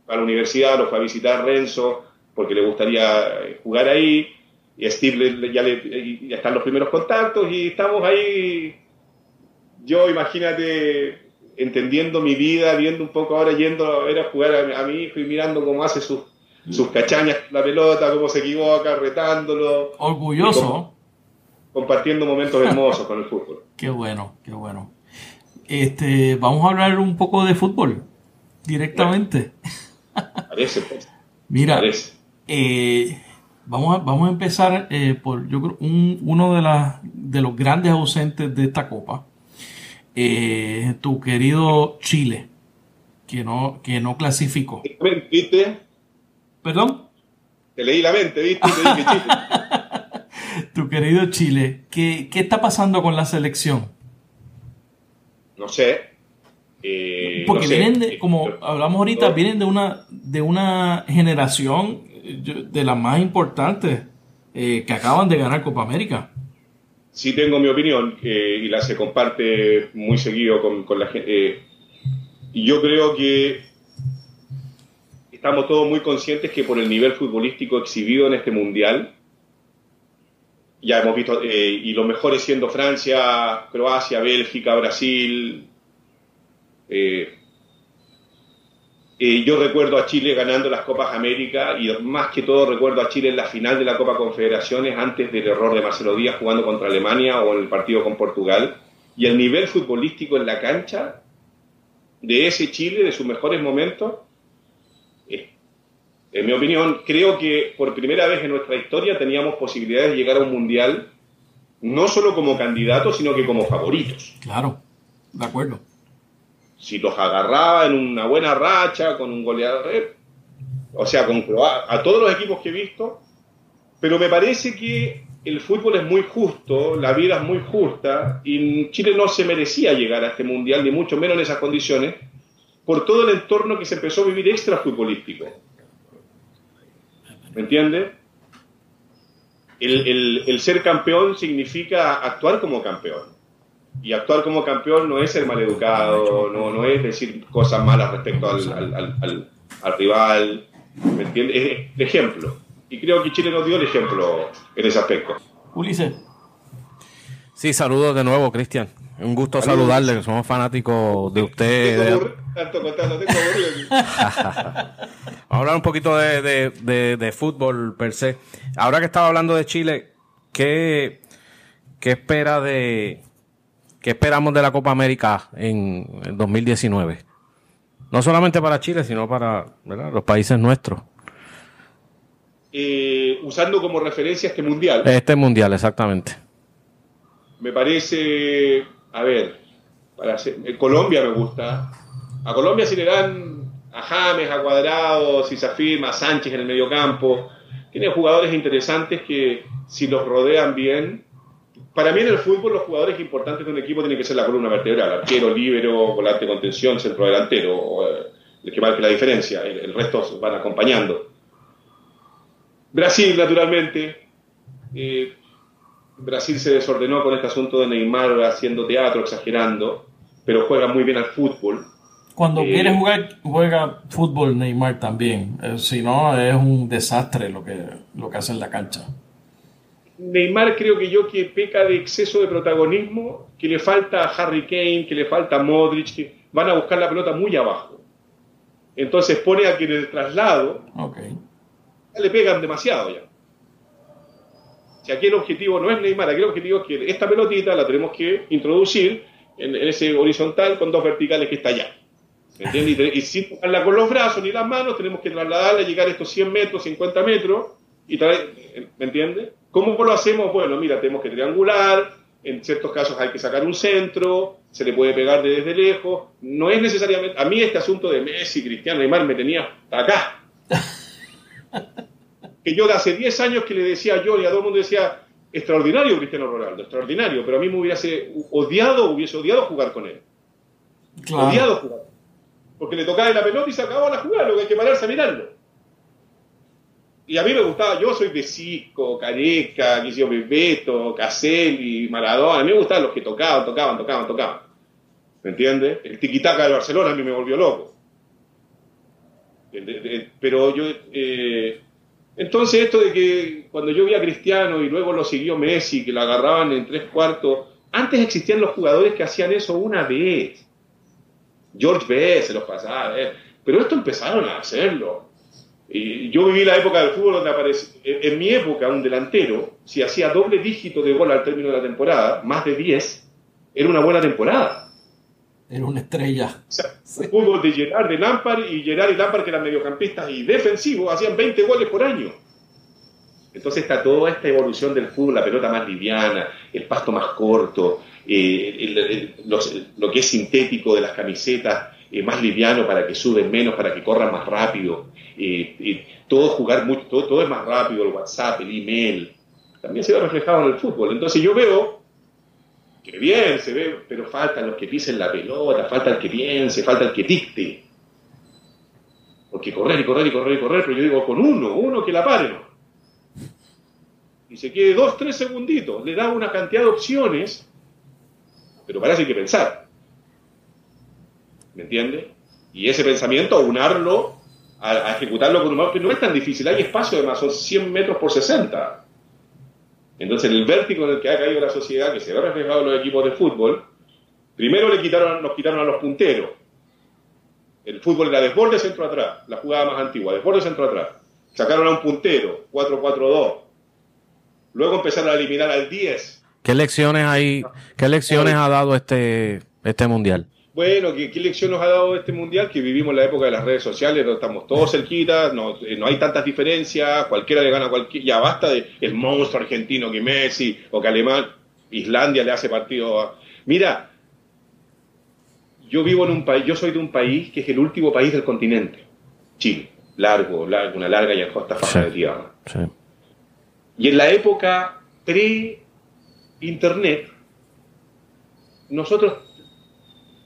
a la universidad lo fue a visitar Renzo, porque le gustaría eh, jugar ahí. Y Steve ya, le, ya están los primeros contactos y estamos ahí. Yo, imagínate, entendiendo mi vida, viendo un poco ahora yendo a ver a jugar a, mi hijo y mirando cómo hace sus, sus cachañas la pelota, cómo se equivoca, retándolo. Orgulloso. compartiendo momentos hermosos con el fútbol. Qué bueno, qué bueno. Este, vamos a hablar un poco de fútbol directamente. Parece, pues. Mira, Parece. Eh, vamos, a, vamos a empezar eh, por, yo creo, uno de, las, de los grandes ausentes de esta copa. Eh, tu querido Chile, que no, que no clasificó. ¿Viste? ¿Perdón? Te leí la mente, ¿viste? Chile. tu querido Chile, ¿qué, ¿qué, está pasando con la selección? No sé. Porque vienen de, como hablamos ahorita, vienen de una, de una generación de las más importantes eh, que acaban de ganar Copa América. Sí tengo mi opinión y la se comparte muy seguido con, la gente. Eh, yo creo que estamos todos muy conscientes que por el nivel futbolístico exhibido en este mundial, ya hemos visto, eh, y los mejores siendo Francia, Croacia, Bélgica, Brasil, eh, eh, yo recuerdo a Chile ganando las Copas América y más que todo recuerdo a Chile en la final de la Copa Confederaciones antes del error de Marcelo Díaz jugando contra Alemania o en el partido con Portugal. Y el nivel futbolístico en la cancha de ese Chile, de sus mejores momentos, en mi opinión, creo que por primera vez en nuestra historia teníamos posibilidades de llegar a un mundial no solo como candidatos, sino que como favoritos. Claro, de acuerdo si los agarraba en una buena racha, con un goleador, o sea, con a todos los equipos que he visto, pero me parece que el fútbol es muy justo, la vida es muy justa, y Chile no se merecía llegar a este mundial, ni mucho menos en esas condiciones, por todo el entorno que se empezó a vivir extra futbolístico. ¿Me entiendes? el ser campeón significa actuar como campeón y actuar como campeón no es ser maleducado, no, no es decir cosas malas respecto al, rival, ¿me entiendes? Es el ejemplo. Y creo que Chile nos dio el ejemplo en ese aspecto. Ulises. Sí, saludos de nuevo, Cristian. Un gusto saludarle, somos fanáticos de usted. Vamos a hablar un poquito de, de, de, fútbol per se. Ahora que estaba hablando de Chile, ¿qué, qué espera de, ¿Qué esperamos de la Copa América en el 2019? No solamente para Chile, sino para los países nuestros. Eh, usando como referencia este mundial. Este mundial, exactamente. Me parece, a ver, para eh, Colombia me gusta. A Colombia si le dan a James, a Cuadrado, si se afirma, a Sánchez en el medio campo. Tiene jugadores interesantes que si los rodean bien, para mí en el fútbol los jugadores importantes de un equipo tienen que ser la columna vertebral, arquero, líbero, volante de contención, centro delantero, eh, el que marque la diferencia, el, resto van acompañando. Brasil, naturalmente, eh, Brasil se desordenó con este asunto de Neymar haciendo teatro, exagerando, pero juega muy bien al fútbol. Cuando eh, quiere jugar, juega fútbol Neymar también. si no, es un desastre lo que, lo que hace en la cancha. Neymar creo que yo que peca de exceso de protagonismo, que le falta a Harry Kane, que le falta a Modric, que van a buscar la pelota muy abajo. Entonces pone a que en el traslado le pegan demasiado ya. Si aquí el objetivo no es Neymar, aquí el objetivo es que esta pelotita la tenemos que introducir en, ese horizontal con dos verticales que está allá. ¿Me entiendes? Y, sin tocarla con los brazos ni las manos, tenemos que trasladarla, llegar a estos 100 metros, 50 metros, y traer, ¿me entiendes? ¿Cómo lo hacemos? Bueno, mira, tenemos que triangular, en ciertos casos hay que sacar un centro, se le puede pegar desde lejos. No es necesariamente. A mí este asunto de Messi, Cristiano, Neymar me tenía acá. que yo de hace 10 años que le decía yo y a todo el mundo decía, extraordinario Cristiano Ronaldo, extraordinario, pero a mí me hubiese odiado, hubiese odiado jugar con él. Odiado jugar. Porque le tocaba la pelota y se acababa la jugada, lo que hay que pararse a mirarlo. Y a mí me gustaba, yo soy de Cisco, Careca, Guillermo Bebeto, Caselli, Maradona, a mí me gustaban los que tocaban, tocaban, tocaban, tocaban. ¿Me entiendes? El tiquitaca de Barcelona a mí me volvió loco. Pero yo, eh, entonces esto de que cuando yo vi a Cristiano y luego lo siguió Messi, que lo agarraban en tres cuartos, antes existían los jugadores que hacían eso una vez. George B. se los pasaba, pero esto empezaron a hacerlo. Yo viví la época del fútbol donde aparece, en, mi época un delantero, si hacía doble dígito de gol al término de la temporada, más de 10, era una buena temporada. Era una estrella. O sea, el fútbol de Gerard, de Lampard, y Gerard y Lampard, que eran mediocampistas y defensivos, hacían 20 goles por año. Entonces está toda esta evolución del fútbol, la pelota más liviana, el pasto más corto, eh, lo que es sintético de las camisetas, más liviano para que suben menos, para que corran más rápido. Eh, todo jugar mucho, todo, todo, es más rápido, el WhatsApp, el email. También se ve reflejado en el fútbol. Entonces yo veo que bien se ve, pero faltan los que pisen la pelota, falta el que piense, falta el que dicte. Porque correr y correr y correr y correr, pero yo digo con uno, uno que la pare. Y se quede dos, tres segunditos, le da una cantidad de opciones, pero para hay que pensar. ¿Me entiende? Y ese pensamiento, unarlo, a, ejecutarlo con un que no es tan difícil. Hay espacio, además, son 100 metros por 60. Entonces, el vértigo en el que ha caído la sociedad, que se ve reflejado en los equipos de fútbol, primero le quitaron, nos quitaron a los punteros. El fútbol era desborde centro atrás, la jugada más antigua, desborde centro atrás. Sacaron a un puntero, 4-4-2. Luego empezaron a eliminar al 10. ¿Qué lecciones hay, qué lecciones ha dado este, este mundial? Bueno, ¿qué, lección nos ha dado este mundial? Que vivimos la época de las redes sociales, estamos todos cerquitas, no, eh, no hay tantas diferencias, cualquiera le gana a cualquiera, ya basta de el monstruo argentino que Messi o que Alemán, Islandia le hace partido a... Mira, yo vivo en un país, yo soy de un país que es el último país del continente, Chile, largo, largo una larga y angosta faja de tierra. Y en la época pre-internet, nosotros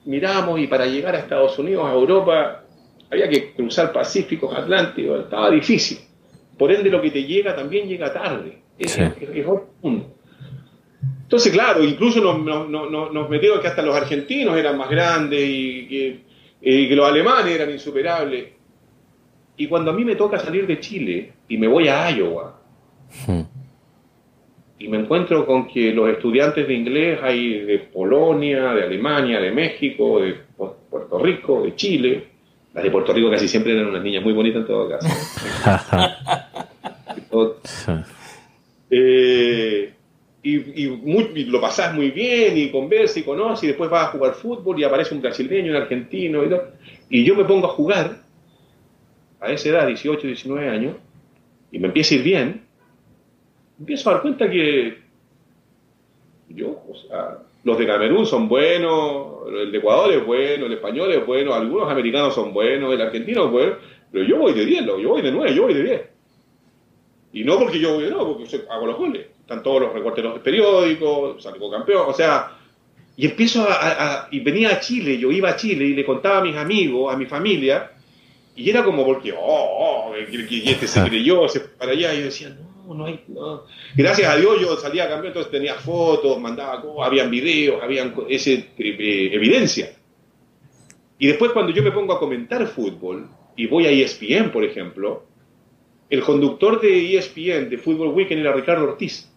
miramos y para llegar a Estados Unidos, a Europa, había que cruzar Pacífico, Atlántico, estaba difícil. Por ende, lo que te llega también llega tarde. Es, Entonces, claro, incluso nos, nos, metieron que hasta los argentinos eran más grandes y que, los alemanes eran insuperables. Y cuando a mí me toca salir de Chile y me voy a Iowa, hmm y me encuentro con que los estudiantes de inglés hay de Polonia, de Alemania, de México, de Puerto Rico, de Chile. Las de Puerto Rico casi siempre eran unas niñas muy bonitas en todo caso. Eh, y, lo pasás muy bien y conversas y conoces y después vas a jugar fútbol y aparece un brasileño, un argentino y todo. Y yo me pongo a jugar a esa edad, 18, 19 años, y me empieza a ir bien empiezo a dar cuenta que yo, o sea, los de Camerún son buenos, el de Ecuador es bueno, el español es bueno, algunos americanos son buenos, el argentino es bueno, pero yo voy de 10, yo voy de 9, yo voy de 10. Y no porque yo voy de 9, porque hago los goles. Están todos los recortes de los periódicos, salgo campeón, o sea, y empiezo a, y venía a Chile, yo iba a Chile y le contaba a mis amigos, a mi familia, y era como porque, oh, oh este se creyó, se para allá, y yo decía, no Gracias a Dios yo salía a cambiar, entonces tenía fotos, mandaba cosas, habían videos, habían ese, eh, evidencia. Y después cuando yo me pongo a comentar fútbol y voy a ESPN, por ejemplo, el conductor de ESPN de Fútbol Weekend era Ricardo Ortiz,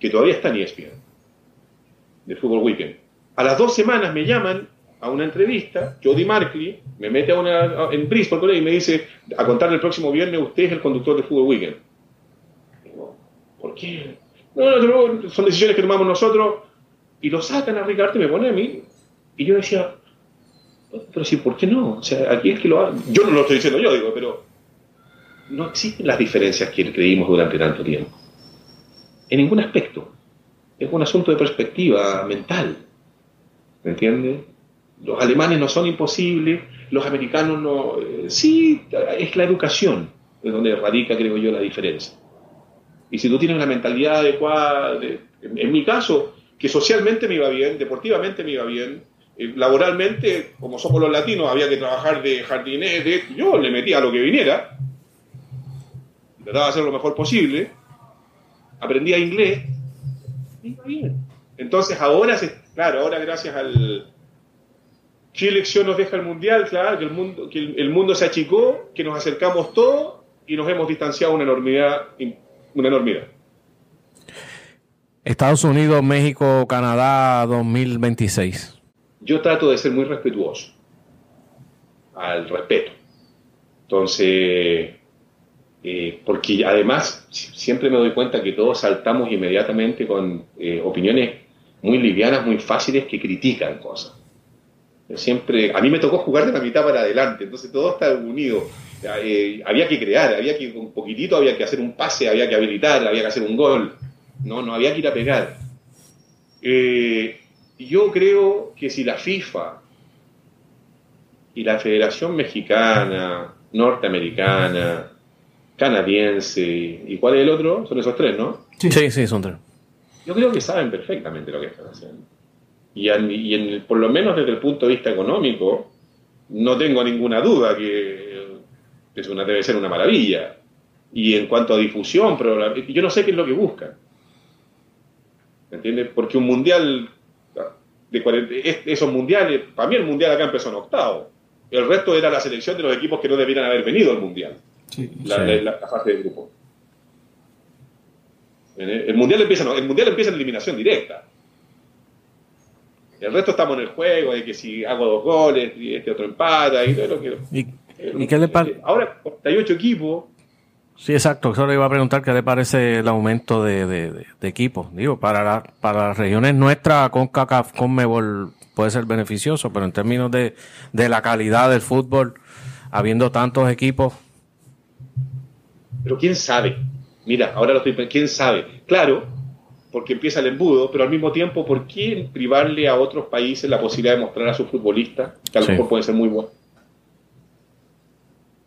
que todavía está en ESPN, de Fútbol Weekend. A las dos semanas me llaman a una entrevista, Jody Markley me mete a una, en Bristol y me dice, a contarle el próximo viernes, usted es el conductor de Fútbol Weekend. ¿por qué? No, no, son decisiones que tomamos nosotros y lo sacan a Ricardo y me pone a mí. Y yo decía, pero sí, ¿por qué no? O sea, aquí es que lo hagan. Yo no lo estoy diciendo yo, digo, pero no existen las diferencias que creímos durante tanto tiempo. En ningún aspecto. Es un asunto de perspectiva mental. ¿Me entiendes? Los alemanes no son imposibles, los americanos no... Eh, sí, es la educación, es donde radica, creo yo, la diferencia. Y si tú tienes una mentalidad adecuada, en, mi caso, que socialmente me iba bien, deportivamente me iba bien, eh, laboralmente, como somos los latinos, había que trabajar de jardinero, yo le metía lo que viniera, trataba de hacer lo mejor posible, aprendía inglés, me iba bien. Entonces ahora, claro, ahora gracias al, ¿Qué lección nos deja el Mundial? Claro, que el mundo, que el, mundo se achicó, que nos acercamos todos y nos hemos distanciado una enormidad. Una enormidad. Estados Unidos, México, Canadá 2026. Yo trato de ser muy respetuoso al respeto. Entonces, eh, porque además siempre me doy cuenta que todos saltamos inmediatamente con eh, opiniones muy livianas, muy fáciles que critican cosas siempre, a mí me tocó jugar de la mitad para adelante, entonces todo está unido. Eh, había que crear, había que un poquitito, había que hacer un pase, había que habilitar, había que hacer un gol. No, no había que ir a pegar. Eh, yo creo que si la FIFA y la Federación Mexicana, Norteamericana, Canadiense, ¿y cuál es el otro? Son esos tres, ¿no? Sí, sí, son tres. Yo creo que saben perfectamente lo que están haciendo y, en, por lo menos desde el punto de vista económico, no tengo ninguna duda que es una, debe ser una maravilla. Y en cuanto a difusión, pero yo no sé qué es lo que buscan. ¿Me entiendes? Porque un mundial, de esos mundiales, para mí el mundial acá empezó en octavo. El resto era la selección de los equipos que no debieran haber venido al mundial. la, fase de grupo. El mundial empieza, el mundial empieza en eliminación directa. El resto estamos en el juego, de que si hago dos goles y este otro empata y todo lo que... ¿Y, qué le parece? Ahora 48 equipos. Sí, exacto. Solo iba a preguntar qué le parece el aumento de, de, equipos. Digo, para, para las regiones nuestras, con CACAF, con Mebol puede ser beneficioso, pero en términos de, de la calidad del fútbol, habiendo tantos equipos. Pero quién sabe. Mira, ahora lo estoy ¿Quién sabe? Claro, porque empieza el embudo, pero al mismo tiempo, ¿por qué privarle a otros países la posibilidad de mostrar a sus futbolistas, que a lo mejor pueden ser muy buenos?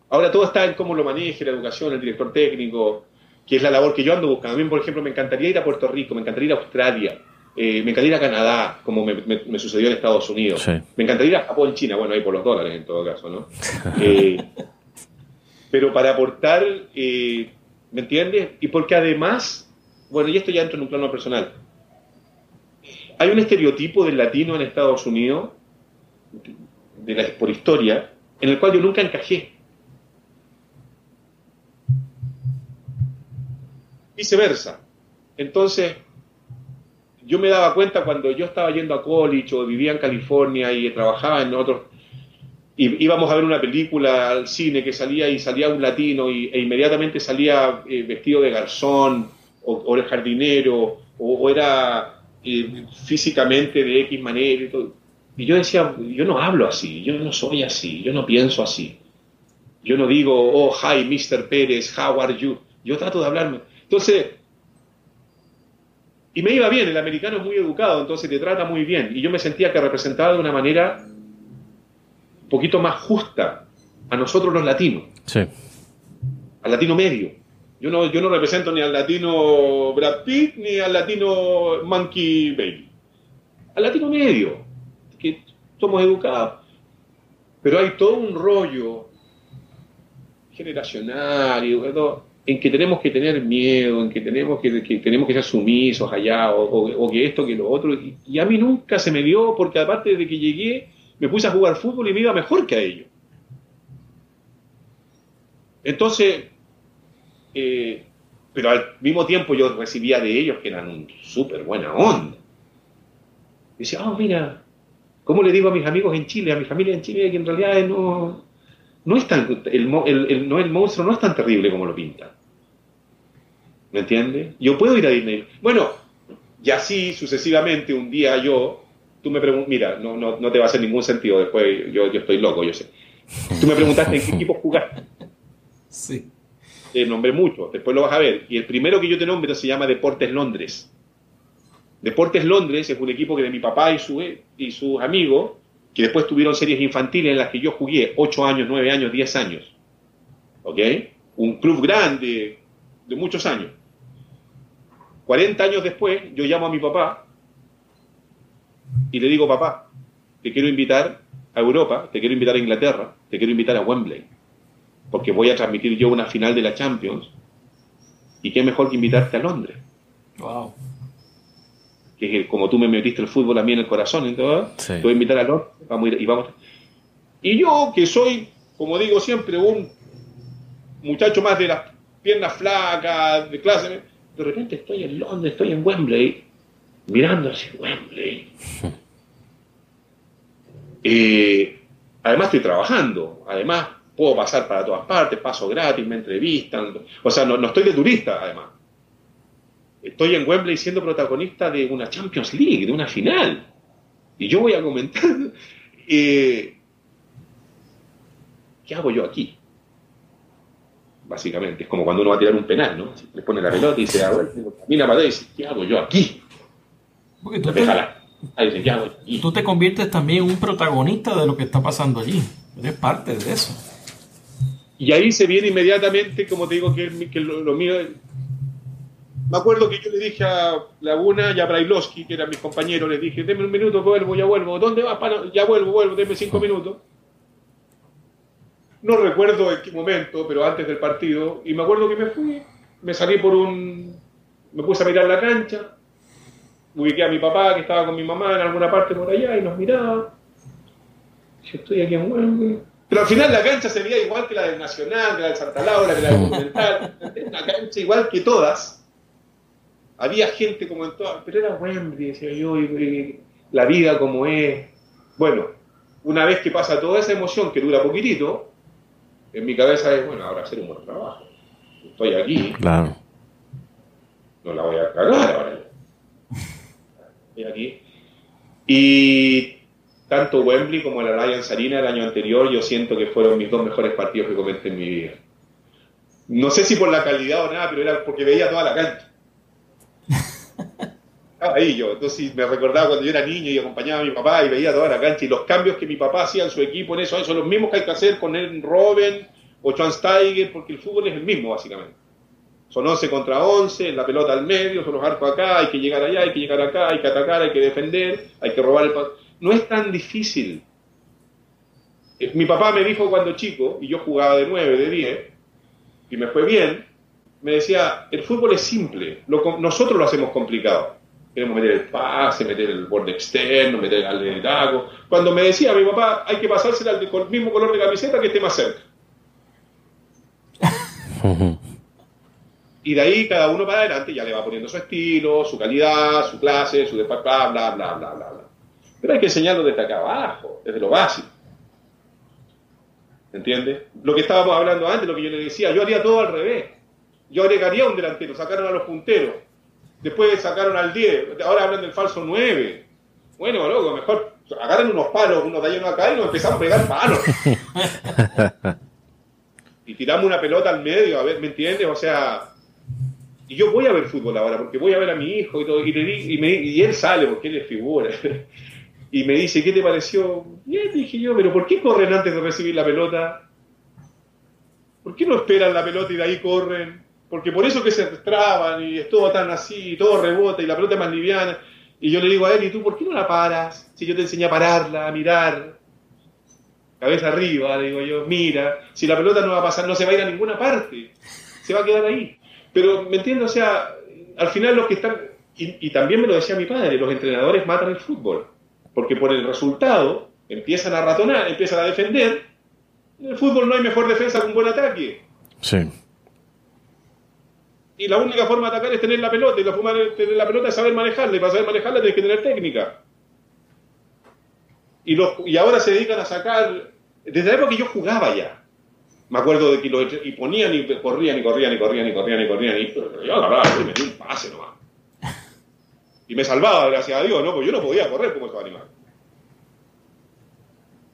Ahora todo está en cómo lo maneje la educación, el director técnico, que es la labor que yo ando buscando. A mí, por ejemplo, me encantaría ir a Puerto Rico, me encantaría ir a Australia, eh, me encantaría ir a Canadá, como me, sucedió en Estados Unidos. Me encantaría ir a Japón, China, bueno, ahí por los dólares en todo caso, ¿no? Eh, pero para aportar, eh, ¿me entiendes? Y porque además bueno, y esto ya entra en un plano personal. Hay un estereotipo del latino en Estados Unidos, de la, por historia, en el cual yo nunca encajé. Viceversa. Entonces, yo me daba cuenta cuando yo estaba yendo a college o vivía en California y trabajaba en otros, y íbamos a ver una película al cine que salía y salía un latino y, e inmediatamente salía eh, vestido de garzón o, era jardinero, o, era eh, físicamente de X manera y todo. Y yo decía, yo no hablo así, yo no soy así, yo no pienso así. Yo no digo, oh, hi, Mr. Pérez, how are you? Yo trato de hablarme. Entonces, y me iba bien, el americano es muy educado, entonces te trata muy bien. Y yo me sentía que representaba de una manera un poquito más justa a nosotros los latinos. Sí. Al latino medio. Yo no, yo no represento ni al latino Brad Pitt ni al latino Monkey Baby. Al latino medio, que somos educados. Pero hay todo un rollo generacional en que tenemos que tener miedo, en que tenemos que, tenemos que ser sumisos allá, o, que esto, que lo otro. Y, y, a mí nunca se me dio, porque aparte de que llegué, me puse a jugar fútbol y me iba mejor que a ellos. Entonces, eh, pero al mismo tiempo yo recibía de ellos que eran súper buena onda. Y decía, oh, mira, ¿cómo le digo a mis amigos en Chile, a mi familia en Chile, que en realidad no, no es tan, el, el, no, el monstruo no es tan terrible como lo pinta ¿Me entiendes? Yo puedo ir a Disney. Bueno, y así sucesivamente, un día yo, tú me preguntas, mira, no, no, no, te va a hacer ningún sentido, después yo, yo estoy loco, yo sé. Tú me preguntaste en qué equipo jugaste. Sí. Te nombré mucho, después lo vas a ver. Y el primero que yo te nombro se llama Deportes Londres. Deportes Londres es un equipo que de mi papá y, su, y sus amigos, que después tuvieron series infantiles en las que yo jugué 8 años, 9 años, 10 años. ¿Ok? Un club grande, de muchos años. 40 años después, yo llamo a mi papá y le digo, papá, te quiero invitar a Europa, te quiero invitar a Inglaterra, te quiero invitar a Wembley, porque voy a transmitir yo una final de la Champions. Y qué mejor que invitarte a Londres. Wow. Que como tú me metiste el fútbol a mí en el corazón, entonces, te voy a invitar a Londres, vamos a ir, y vamos. Y yo, que soy, como digo siempre, un muchacho más de las piernas flacas, de clase, de repente estoy en Londres, estoy en Wembley, mirando hacia Wembley. Eh, además estoy trabajando, además puedo pasar para todas partes, paso gratis, me entrevistan, o sea, no, estoy de turista además. Estoy en Wembley siendo protagonista de una Champions League, de una final. Y yo voy a comentar, eh, ¿qué hago yo aquí? básicamente. Es como cuando uno va a tirar un penal, ¿no? Le pone la pelota y dice, ah, bueno, mira para y dice, ¿qué hago yo aquí? Porque tú, te, Ahí dice, ¿qué hago aquí? tú te conviertes también en un protagonista de lo que está pasando allí. Eres parte de eso. Y ahí se viene inmediatamente, como te digo, que, lo, mío... Me acuerdo que yo le dije a Laguna y a Brailovsky, que eran mis compañeros, les dije, denme un minuto, vuelvo, ya vuelvo. ¿Dónde vas? Ya vuelvo, vuelvo, denme cinco minutos no recuerdo en qué momento, pero antes del partido, y me acuerdo que me fui, me salí por un, me puse a mirar la cancha, ubiqué a mi papá que estaba con mi mamá en alguna parte por allá y nos miraba. Yo estoy aquí en Huelva. Pero al final la cancha se veía igual que la del Nacional, que la del Santa Laura, que la del Continental, una cancha igual que todas. Había gente como en todas, pero era Wembley, decía yo, y, la vida como es. Bueno, una vez que pasa toda esa emoción que dura poquitito, en mi cabeza es, bueno, ahora hacer un buen trabajo. Estoy aquí. Claro. No la voy a cagar ahora. Estoy aquí. Y tanto Wembley como el Allianz Arena el año anterior, yo siento que fueron mis dos mejores partidos que comenté en mi vida. No sé si por la calidad o nada, pero era porque veía toda la cancha. ahí yo. Entonces me recordaba cuando yo era niño y acompañaba a mi papá y veía toda la cancha y los cambios que mi papá hacía en su equipo en eso, son los mismos que hay que hacer con el Robben o Steiger, porque el fútbol es el mismo básicamente. Son 11 contra 11, la pelota al medio, son los arcos acá, hay que llegar allá, hay que llegar acá, hay que atacar, hay que defender, hay que robar el No es tan difícil. Mi papá me dijo cuando chico, y yo jugaba de 9, de 10, y me fue bien, me decía, el fútbol es simple, nosotros lo hacemos complicado queremos meter el pase, meter el borde externo, meter el taco. Cuando me decía mi papá, hay que pasársela con el mismo color de camiseta que esté más cerca. y de ahí cada uno para adelante ya le va poniendo su estilo, su calidad, su clase, su bla, bla, bla, bla, bla, bla. Pero hay que enseñarlo desde acá abajo, desde lo básico. ¿Entiendes? Lo que estábamos hablando antes, lo que yo le decía, yo haría todo al revés. Yo agregaría un delantero, sacaron a los punteros, Después sacaron al 10, ahora hablan del falso 9. Bueno, loco, mejor agarren unos palos, unos de acá y nos empezamos a pegar palos. y tiramos una pelota al medio, a ver, ¿me entiendes? O sea, y yo voy a ver fútbol ahora, porque voy a ver a mi hijo y todo, y, y, él sale porque él es figura. Y me dice, ¿qué te pareció? Y dije yo, pero ¿por qué corren antes de recibir la pelota? ¿Por qué no esperan la pelota y de ahí corren? porque por eso que se traban y es todo tan así, y todo rebota y la pelota es más liviana. Y yo le digo a él, ¿y tú por qué no la paras? Si yo te enseñé a pararla, a mirar, cabeza arriba, le digo yo, mira, si la pelota no va a pasar, no se va a ir a ninguna parte, se va a quedar ahí. Pero, ¿me entiendes? O sea, al final los que están, y también me lo decía mi padre, los entrenadores matan el fútbol, porque por el resultado empiezan a ratonar, empiezan a defender. En el fútbol no hay mejor defensa que un buen ataque. Sí y la única forma de atacar es tener la pelota, y la forma de tener la pelota es saber manejarla, y para saber manejarla tienes que tener técnica. Y, los, y ahora se dedican a sacar, desde la época que yo jugaba ya, me acuerdo de que lo y ponían y corrían y corrían y corrían y corrían y corrían y yo agarraba y me di un pase nomás. Y me salvaba, gracias a Dios, ¿no? Porque yo no podía correr como esos animales.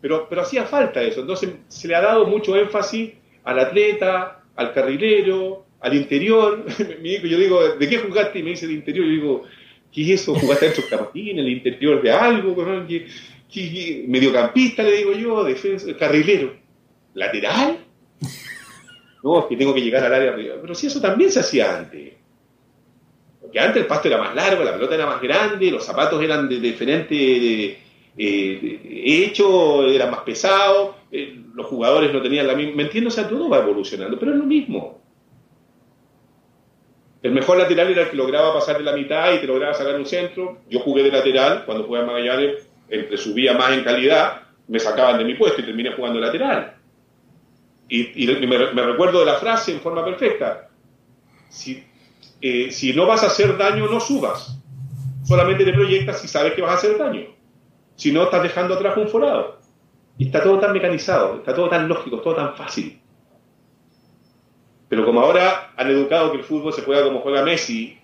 Pero, pero hacía falta eso. Entonces se le ha dado mucho énfasis al atleta, al carrilero, al interior. yo digo, ¿de qué jugaste? Y me dice el interior. Yo digo, ¿qué es eso? ¿Jugaste dentro de en el interior de algo? ¿Qué, qué, mediocampista, le digo yo, defensa, carrilero. ¿Lateral? No, es que tengo que llegar al área arriba. Pero si eso también se hacía antes. Porque antes el pasto era más largo, la pelota era más grande, los zapatos eran de diferente eh, hecho, eran más pesados, eh, los jugadores no tenían la misma... ¿Me entiendo? O sea, todo va evolucionando, pero es lo mismo. El mejor lateral era el que lograba pasar de la mitad y te lograba sacar un centro. Yo jugué de lateral, cuando jugué a Magallanes, que subía más en calidad, me sacaban de mi puesto y terminé jugando lateral. Y, me, recuerdo de la frase en forma perfecta. Si, si no vas a hacer daño, no subas. Solamente te proyectas si sabes que vas a hacer daño. Si no, estás dejando atrás un forado. Y está todo tan mecanizado, está todo tan lógico, todo tan fácil. Pero como ahora han educado que el fútbol se juega como juega Messi,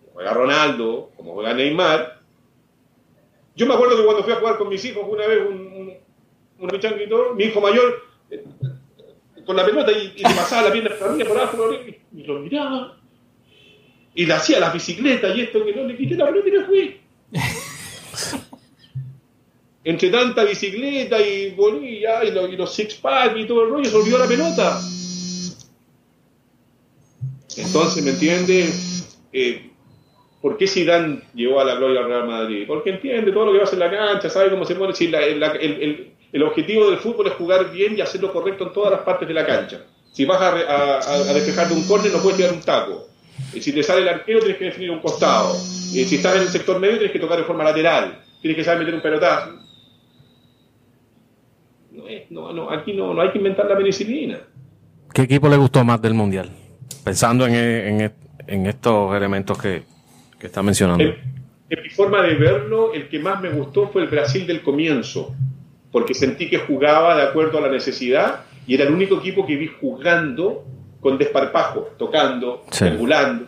como juega Ronaldo, como juega Neymar, yo me acuerdo que cuando fui a jugar con mis hijos una vez un, un, un mi hijo mayor, eh, con la pelota y, y le pasaba la pierna por arriba, por abajo, y, lo miraba. Y le hacía las bicicletas y esto, que no le quité la pelota y me fui. Entre tanta bicicleta y bolilla y, y los six pack y todo el rollo, se olvidó la pelota. Entonces, ¿me entiende? Eh, ¿Por qué Zidane llegó a la gloria al Real Madrid? Porque entiende todo lo que a hacer en la cancha, sabe cómo se pone. Si el, objetivo del fútbol es jugar bien y hacer lo correcto en todas las partes de la cancha. Si vas a, a, despejar de un córner, no puedes tirar un taco. Y si te sale el arquero, tienes que definir un costado. Y si estás en el sector medio, tienes que tocar de forma lateral. Tienes que saber meter un pelotazo. No, no, aquí no, no hay que inventar la penicilina. ¿Qué equipo le gustó más del Mundial? Pensando en, en, estos elementos que, que está mencionando. En, mi forma de verlo, el que más me gustó fue el Brasil del comienzo, porque sentí que jugaba de acuerdo a la necesidad y era el único equipo que vi jugando con desparpajo, tocando, regulando,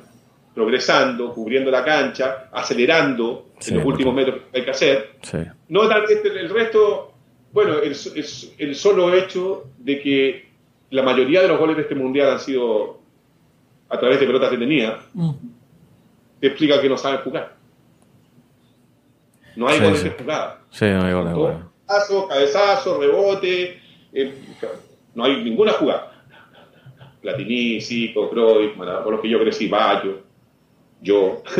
progresando, cubriendo la cancha, acelerando en los últimos metros que hay que hacer. No tal el resto, bueno, el, el solo hecho de que la mayoría de los goles de este mundial han sido a través de pelotas detenida, mm. te explica que no saben jugar. No hay goles de jugada. Sí, no hay goles de jugada. Cabezazo, rebote, eh, no hay ninguna jugada. Platini, Zico, Cruyff, por lo que yo crecí, Bayo, yo.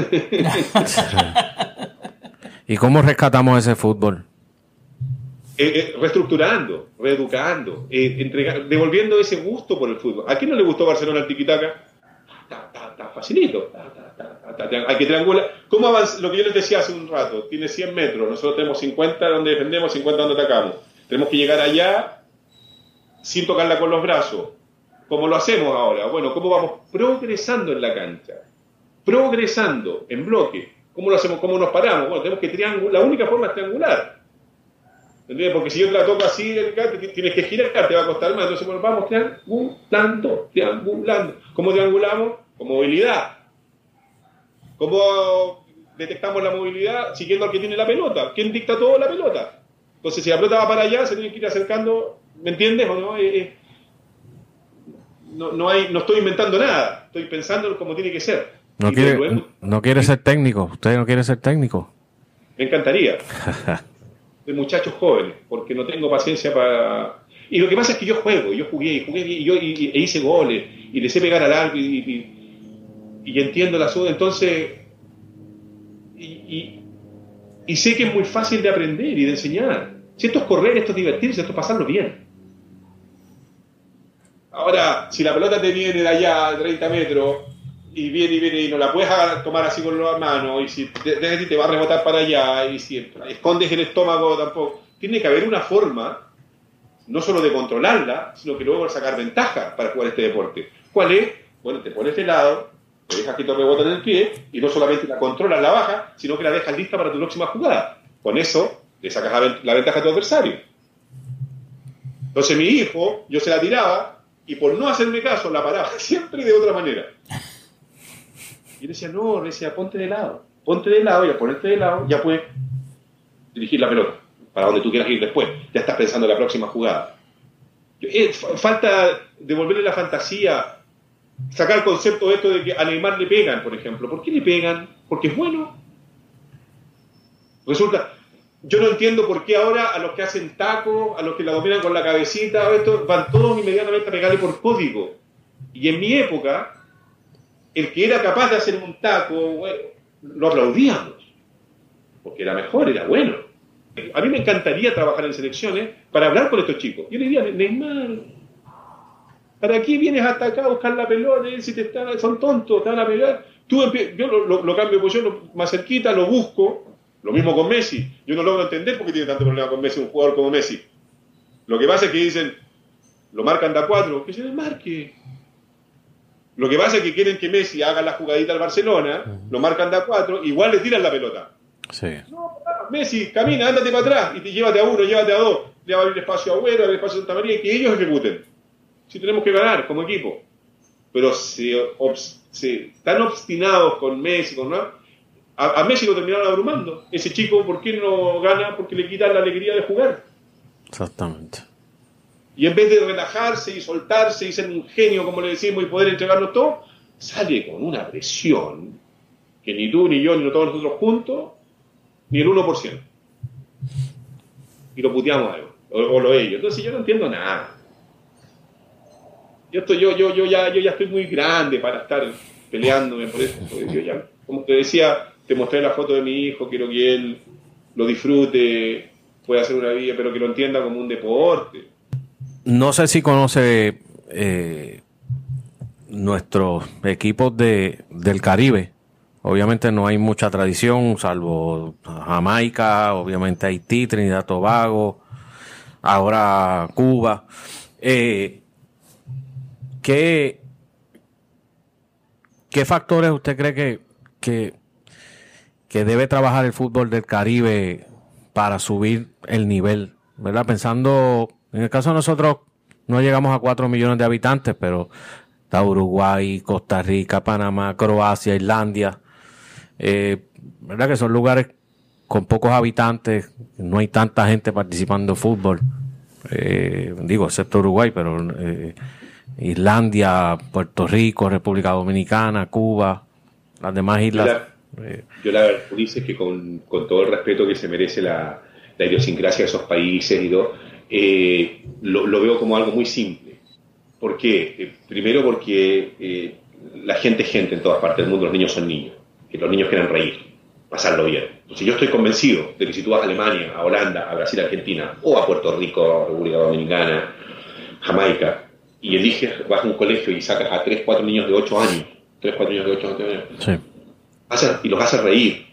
¿Y cómo rescatamos ese fútbol? Eh, eh, reestructurando, reeducando, devolviendo ese gusto por el fútbol. ¿A quién no le gustó Barcelona al tiquitaca? Está facilito. hay que triangular. ¿Cómo avanza? Lo que yo les decía hace un rato, tiene 100 metros, nosotros tenemos 50 donde defendemos, 50 donde atacamos. Tenemos que llegar allá sin tocarla con los brazos. ¿Cómo lo hacemos ahora? Bueno, ¿cómo vamos progresando en la cancha? Progresando en bloque. ¿Cómo lo hacemos? ¿Cómo nos paramos? Bueno, tenemos que triangular. La única forma es triangular. ¿Entiendes? Porque si yo te la toco así, tienes que girar, te va a costar más. Entonces, bueno, vamos triangulando, triangulando. ¿Cómo triangulamos? Con movilidad. ¿Cómo detectamos la movilidad? Siguiendo al que tiene la pelota. ¿Quién dicta todo la pelota? Entonces, si la pelota va para allá, se tiene que ir acercando. ¿Me entiendes o no? Eh, eh, no, no, hay, no estoy inventando nada. Estoy pensando como tiene que ser. No, quiere, no quiere ser técnico. ¿Usted no quiere ser técnico? Me encantaría. de muchachos jóvenes, porque no tengo paciencia para... Y lo que pasa es que yo juego, yo jugué, y jugué, y yo y, e hice goles, y le sé pegar al arco, y, y, entiendo la suda, entonces... Y, sé que es muy fácil de aprender y de enseñar. Si esto es correr, esto es divertirse, esto es pasarlo bien. Ahora, si la pelota te viene de allá a 30 metros y viene y viene y no la puedes tomar así con la mano y si ti te va a rebotar para allá y si escondes el estómago tampoco. Tiene que haber una forma no solo de controlarla, sino que luego sacar ventaja para jugar este deporte. ¿Cuál es? Bueno, te pones de lado, te dejas que te rebota en el pie y no solamente la controlas, la baja, sino que la dejas lista para tu próxima jugada. Con eso le sacas la ventaja a tu adversario. Entonces mi hijo, yo se la tiraba y por no hacerme caso la paraba siempre de otra manera. Y él decía, no, le decía, ponte de lado, ponte de lado y al ponerte de lado ya puedes dirigir la pelota para donde tú quieras ir después. Ya estás pensando en la próxima jugada. Eh, falta devolverle la fantasía, sacar el concepto de esto de que a Neymar le pegan, por ejemplo. ¿Por qué le pegan? Porque es bueno. Resulta, yo no entiendo por qué ahora a los que hacen tacos, a los que la dominan con la cabecita, van todos inmediatamente a pegarle por código. Y en mi época, el que era capaz de hacer un taco, lo aplaudíamos. Porque era mejor, era bueno. A mí me encantaría trabajar en selecciones para hablar con estos chicos. Yo les diría, Neymar, ¿para qué vienes hasta acá a buscar la pelota? Si te están, son tontos, te van a pegar. Tú yo lo, cambio de posición más cerquita, lo busco, lo mismo con Messi. Yo no logro entender por qué tiene tanto problema con Messi un jugador como Messi. Lo que pasa es que dicen, lo marcan de a cuatro, que se desmarque. Lo que pasa es que quieren que Messi haga la jugadita al Barcelona, lo marcan de a cuatro, igual le tiran la pelota. Sí. No, Messi, camina, ándate para atrás y te llévate a uno, llévate a dos, le va a abrir espacio a Agüero, el espacio a Santa María y que ellos ejecuten. Si tenemos que ganar como equipo. Pero si, están obstinados con Messi, con a, Messi lo terminaron abrumando. Ese chico, ¿por qué no gana? Porque le quitan la alegría de jugar. Exactamente. Y en vez de relajarse y soltarse y ser un genio, como le decimos, y poder entregarnos todo, sale con una presión que ni tú, ni yo, ni todos nosotros juntos, ni el 1%. Y lo puteamos a o, lo ellos. Entonces yo no entiendo nada. Yo, estoy, yo, yo, yo, ya, yo ya estoy muy grande para estar peleándome por eso. Yo ya, como te decía, te mostré la foto de mi hijo, quiero que él lo disfrute, pueda hacer una vida, pero que lo entienda como un deporte. No sé si conoce eh, nuestros equipos de, del Caribe. Obviamente no hay mucha tradición, salvo Jamaica, obviamente Haití, Trinidad Tobago, ahora Cuba. Eh, ¿qué, ¿Qué factores usted cree que, que que debe trabajar el fútbol del Caribe para subir el nivel, ¿verdad? Pensando, en el caso de nosotros, no llegamos a 4 millones de habitantes, pero está Uruguay, Costa Rica, Panamá, Croacia, Islandia, eh, ¿verdad? Que son lugares con pocos habitantes, no hay tanta gente participando en fútbol, eh, digo, excepto Uruguay, pero eh, Islandia, Puerto Rico, República Dominicana, Cuba, las demás islas. Yo la verdad, dices que con, todo el respeto que se merece la, idiosincrasia de esos países y todo, eh, lo, veo como algo muy simple. ¿Por qué? Eh, primero porque eh, la gente es gente en todas partes del mundo, los niños son niños, que los niños quieren reír, pasarlo bien. Entonces yo estoy convencido de que si tú vas a Alemania, a Holanda, a Brasil, a Argentina, o a Puerto Rico, a República Dominicana, Jamaica, y eliges, vas a un colegio y sacas a 3, 4 niños de 8 años, 3, 4 niños de 8 años, sí y los haces reír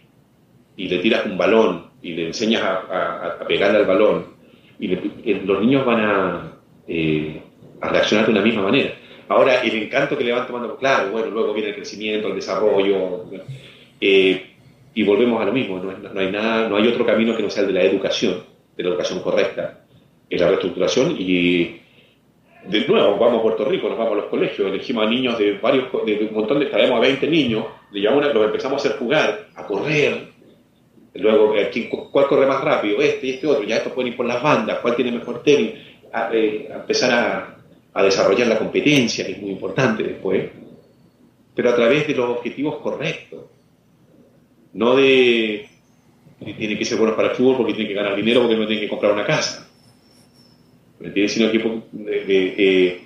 y le tiras un balón y le enseñas a, pegarle al balón y eh, los niños van eh, a, reaccionar de una misma manera. Ahora, el encanto que le van tomando, claro, bueno, luego viene el crecimiento, el desarrollo, eh, y volvemos a lo mismo, no, hay nada, no hay otro camino que no sea el de la educación, de la educación correcta, es la reestructuración y de nuevo, vamos a Puerto Rico, nos vamos a los colegios, elegimos a niños de varios, de un montón de, traemos a 20 niños, le llamamos, los empezamos a hacer jugar, a correr, luego, eh, ¿cuál corre más rápido? Este y este otro, ya estos pueden ir por las bandas, ¿cuál tiene mejor tenis? A, eh, empezar a, a, desarrollar la competencia, que es muy importante después, pero a través de los objetivos correctos, no de, tiene que ser buenos para el fútbol porque tiene que ganar dinero porque no tiene que comprar una casa Sino que eh,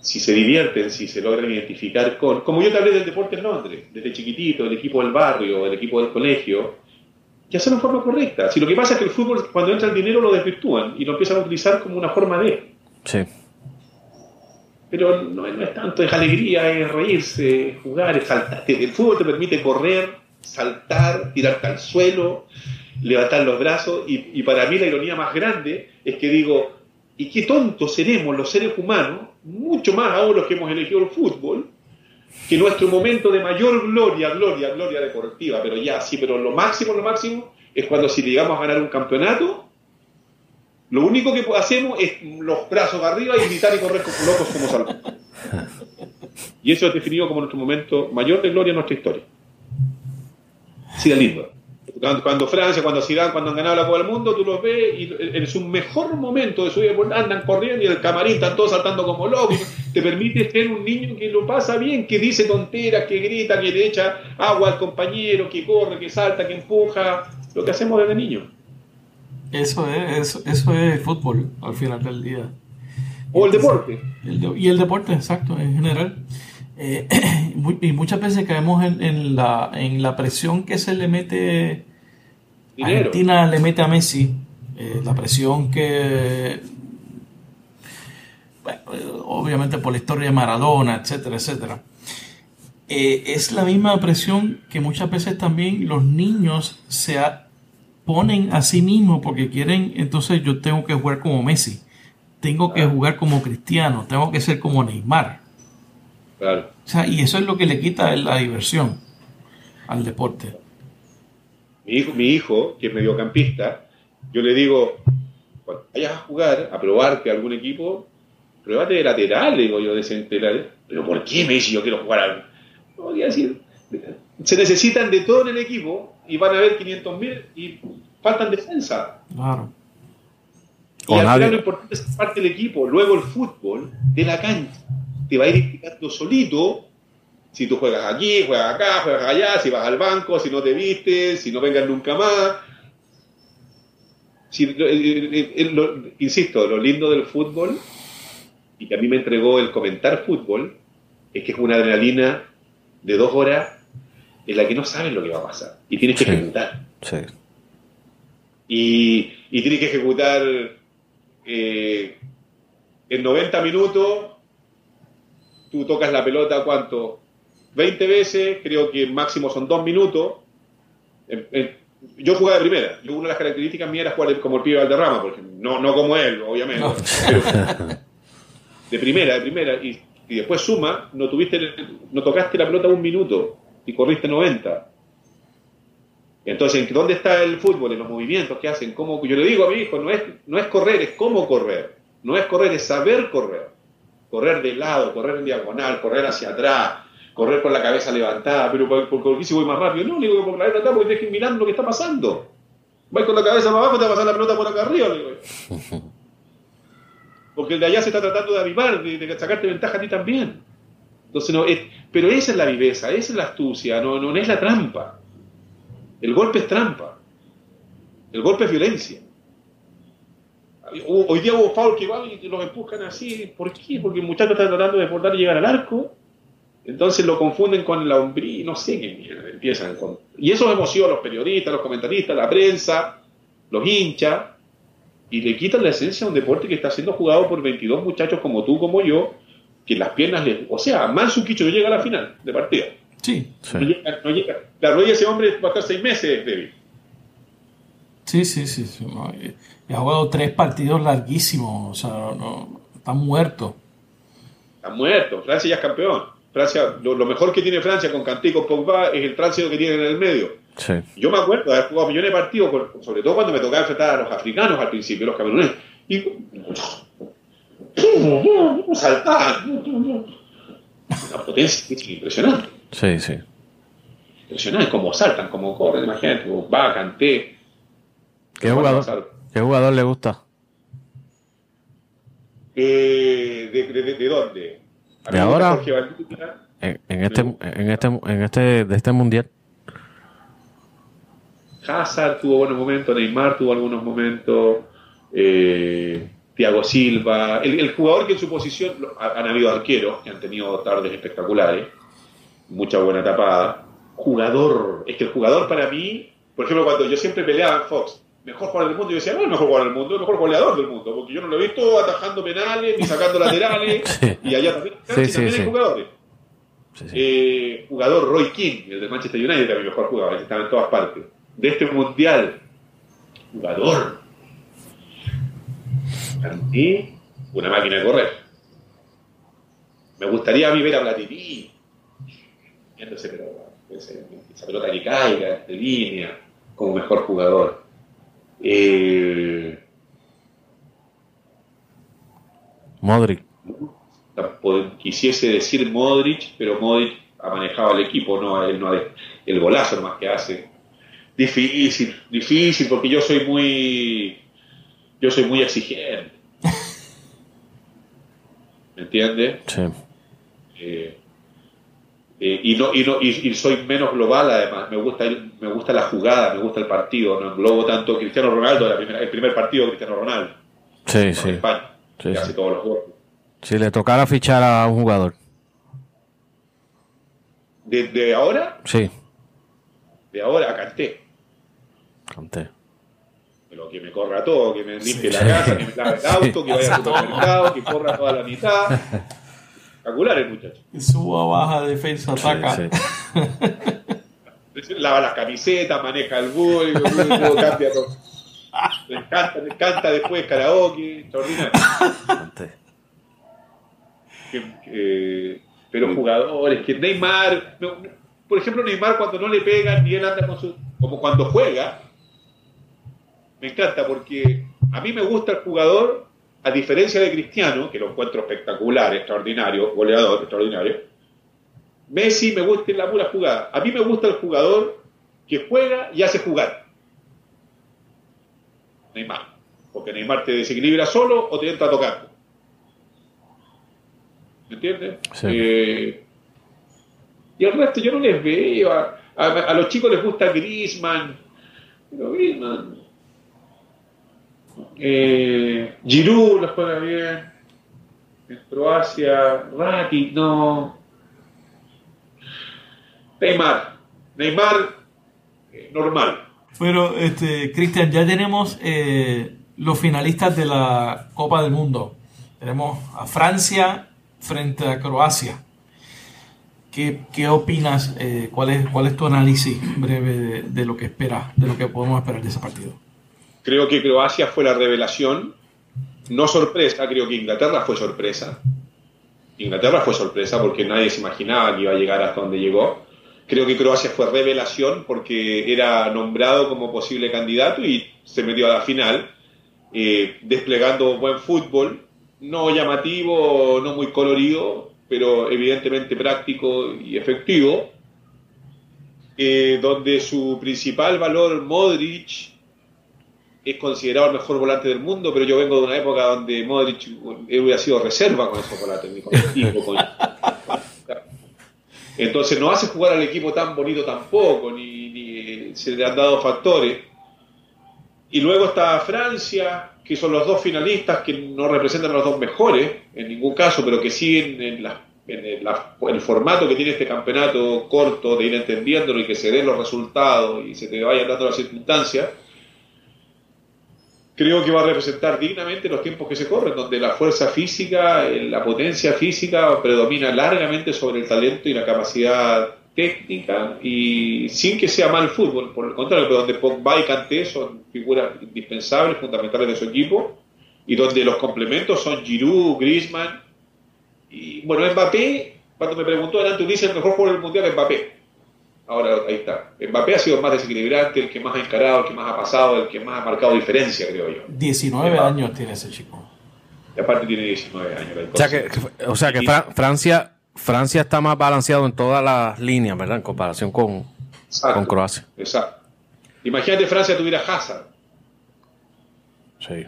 si se divierten, si se logran identificar con, como yo te hablé del deporte en Londres, desde chiquitito, el equipo del barrio, el equipo del colegio, ya son de forma correcta. Si lo que pasa es que el fútbol, cuando entra el dinero, lo desvirtúan y lo empiezan a utilizar como una forma de. Sí. Pero no, es tanto, es alegría, es reírse, jugar, es saltar. El fútbol te permite correr, saltar, tirarte al suelo, levantar los brazos. Y, y para mí la ironía más grande es que digo, y qué tontos seremos los seres humanos, mucho más aún los que hemos elegido el fútbol, que nuestro momento de mayor gloria, gloria, gloria deportiva, pero ya sí, pero lo máximo, lo máximo, es cuando si llegamos a ganar un campeonato, Lo único que hacemos es los brazos arriba y gritar y correr como locos como salvos. Y eso es definido como nuestro momento mayor de gloria en nuestra historia. Siga lindo. Cuando, Francia, cuando Zidane, cuando han ganado la Copa del Mundo, tú los ves y en su mejor momento de su vida andan corriendo y el camarín están todos saltando como locos. Te permite ser un niño que lo pasa bien, que dice tonteras, que grita, que le echa agua al compañero, que corre, que salta, que empuja. Lo que hacemos desde niño. Eso es, eso, es fútbol al final del día. O el deporte. y el deporte, exacto, en general. Eh, y muchas veces caemos en, la, en la presión que se le mete Argentina le mete a Messi, eh, la presión que obviamente por la historia de Maradona, etcétera, etcétera. Eh, es la misma presión que muchas veces también los niños se ponen a sí mismos porque quieren, entonces yo tengo que jugar como Messi, tengo que jugar como Cristiano, tengo que ser como Neymar. Claro. y eso es lo que le quita la diversión al deporte. Mi hijo, mi hijo, que es mediocampista, yo le digo, cuando vayas a jugar, a probarte algún equipo, pruébate de lateral, digo yo, de central. Pero ¿por qué me dice yo quiero jugar al... No, decir, se necesitan de todo en el equipo y van a haber 500.000 y faltan defensa. Claro. Y al final lo importante es parte del equipo. Luego el fútbol de la cancha te va a ir explicando solito si tú juegas aquí, juegas acá, juegas allá, si vas al banco, si no te vistes, si no vengas nunca más. insisto, lo lindo del fútbol, y que a mí me entregó el comentar fútbol, es que es una adrenalina de dos horas en la que no sabes lo que va a pasar y tienes que ejecutar. Y, tienes que ejecutar eh, en 90 minutos, tú tocas la pelota, ¿cuánto? 20 veces, creo que máximo son dos minutos. yo jugaba de primera. Yo, una de las características mías era jugar como el pibe Valderrama, porque no, no como él, obviamente. de primera, de primera. Y, después suma, no, tuviste, no tocaste la pelota un minuto y corriste 90. Entonces, ¿dónde está el fútbol? En los movimientos que hacen. ¿Cómo? Yo le digo a mi hijo, no es, no es correr, es cómo correr. No es correr, es saber correr. Correr de lado, correr en diagonal, correr hacia atrás, correr con la cabeza levantada, pero ¿por, qué si voy más rápido? No, digo que por la cabeza atrás porque tienes que mirando lo que está pasando. Vais con la cabeza más abajo, te va a pasar la pelota por acá arriba, digo. Porque el de allá se está tratando de avivar, de, sacarte ventaja a ti también. Entonces, no, pero esa es la viveza, esa es la astucia, no, no, es la trampa. El golpe es trampa. El golpe es violencia. Hoy día hubo foul que van y los empujan así. ¿Por qué? Porque el muchacho está tratando de portar y llegar al arco entonces lo confunden con la hombría, no sé qué mierda, empiezan con... Y eso emociona a los periodistas, los comentaristas, la prensa, los hinchas, y le quitan la esencia a un deporte que está siendo jugado por 22 muchachos como tú, como yo, que las piernas les... O sea, Mansukicho no llega a la final de partida. Sí. No llega, no llega. La rodilla de ese hombre va a estar seis meses débil. Sí, sí, sí. sí. Ha jugado tres partidos larguísimos, o sea, no, está muerto. Está muerto. Francia ya es campeón. Francia, lo, mejor que tiene Francia con con Pogba es el tránsito que tienen en el medio. Yo me acuerdo de haber jugado millones de partidos, sobre todo cuando me tocaba enfrentar a los africanos al principio, los cameruneses. Y saltaban. Una potencia impresionante. Sí, sí. Impresionante, como saltan, como corren, imagínate, Pogba, Kanté. ¿Qué jugador, ¿Qué jugador le gusta? Eh, de dónde? de ahora en, este en este en este de este mundial Hazard tuvo buenos momentos Neymar tuvo algunos momentos eh, Thiago Silva. El, jugador que en su posición han habido arqueros que han tenido tardes espectaculares mucha buena tapada. Jugador es que el jugador para mí por ejemplo cuando yo siempre peleaba en Fox mejor jugador del mundo. Y yo decía, no, el mejor jugador del mundo, el mejor goleador del mundo, porque yo no lo he visto atajando penales ni sacando laterales, y allá también, sí, también hay jugadores. Eh, jugador Roy King, el de Manchester United, también mejor jugador, estaba en todas partes. De este mundial, jugador. Cantí una máquina de correr. Me gustaría a mí ver a Platini, pero esa pelota que caiga, de línea, como mejor jugador. Eh, Modric. Quisiese decir Modric, pero Modric ha manejado el equipo, no, él no el golazo más que hace. Difícil, difícil, porque yo soy muy, yo soy muy exigente. ¿Me entiendes? Sí. Eh, eh, y, no, y, no, y, soy menos global además, me gusta, me gusta la jugada, me gusta el partido, no englobo tanto Cristiano Ronaldo, el primer partido de Cristiano Ronaldo. Sí, sí. España, sí, hace todos los goles. Si le tocara fichar a un jugador. ¿De, ahora? Sí. De ahora Canté. Canté. Pero que me corra todo, que me limpie la casa, que me lave el auto, que vaya al supermercado, que corra toda la mitad. Espectacular el muchacho. Suba, baja, defensa, ataca. Lava las camisetas, maneja el bus, cambia todo. Me encanta, me encanta después karaoke, extraordinario. pero jugadores, que Neymar, por ejemplo, Neymar cuando no le pegan ni él anda con su. como cuando juega, me encanta porque a mí me gusta el jugador a diferencia de Cristiano, que lo encuentro espectacular, extraordinario, goleador, extraordinario, Messi me gusta en la pura jugada. A mí me gusta el jugador que juega y hace jugar. Neymar. Porque Neymar te desequilibra solo o te entra tocando. ¿Me entiendes? Eh, y el resto yo no les veo. A, a los chicos les gusta Griezmann. Pero Griezmann eh, Giroud lo juega bien. En Croacia, Rakitic, no. Neymar. Neymar, eh, normal. Pero, este, Cristian, ya tenemos eh, los finalistas de la Copa del Mundo. Tenemos a Francia frente a Croacia. ¿Qué, opinas? Eh, ¿cuál, es, ¿Cuál es tu análisis breve de, de lo que esperas, de lo que podemos esperar de ese partido? Creo que Croacia fue la revelación, no sorpresa, creo que Inglaterra fue sorpresa. Inglaterra fue sorpresa porque nadie se imaginaba que iba a llegar hasta donde llegó. Creo que Croacia fue revelación porque era nombrado como posible candidato y se metió a la final, eh, desplegando buen fútbol, no llamativo, no muy colorido, pero evidentemente práctico y efectivo, eh, donde su principal valor, Modric, es considerado el mejor volante del mundo, pero yo vengo de una época donde Modric hubiera sido reserva con esos volantes, con el Entonces no hace jugar al equipo tan bonito tampoco, ni, se le han dado factores. Y luego está Francia, que son los dos finalistas que no representan a los dos mejores, en ningún caso, pero que siguen en, en el, formato que tiene este campeonato corto de ir entendiéndolo y que se den los resultados y se te vayan dando las circunstancias creo que va a representar dignamente los tiempos que se corren, donde la fuerza física, eh, la potencia física predomina largamente sobre el talento y la capacidad técnica y sin que sea mal fútbol, por el contrario, pero donde Pogba y Kanté son figuras indispensables, fundamentales de su equipo y donde los complementos son Giroud, Griezmann y bueno, Mbappé, cuando me preguntó delante dice el mejor jugador del mundial Mbappé Ahora ahí está. Mbappé ha sido más desequilibrante, el que más ha encarado, el que más ha pasado, el que más ha marcado diferencia, creo yo. 19 años tiene ese chico. Y aparte tiene 19 años. O sea que, o sea que Francia, Francia está más balanceado en todas las líneas, ¿verdad? En comparación con, con Croacia. Exacto. Imagínate Francia tuviera Hazard. Sí.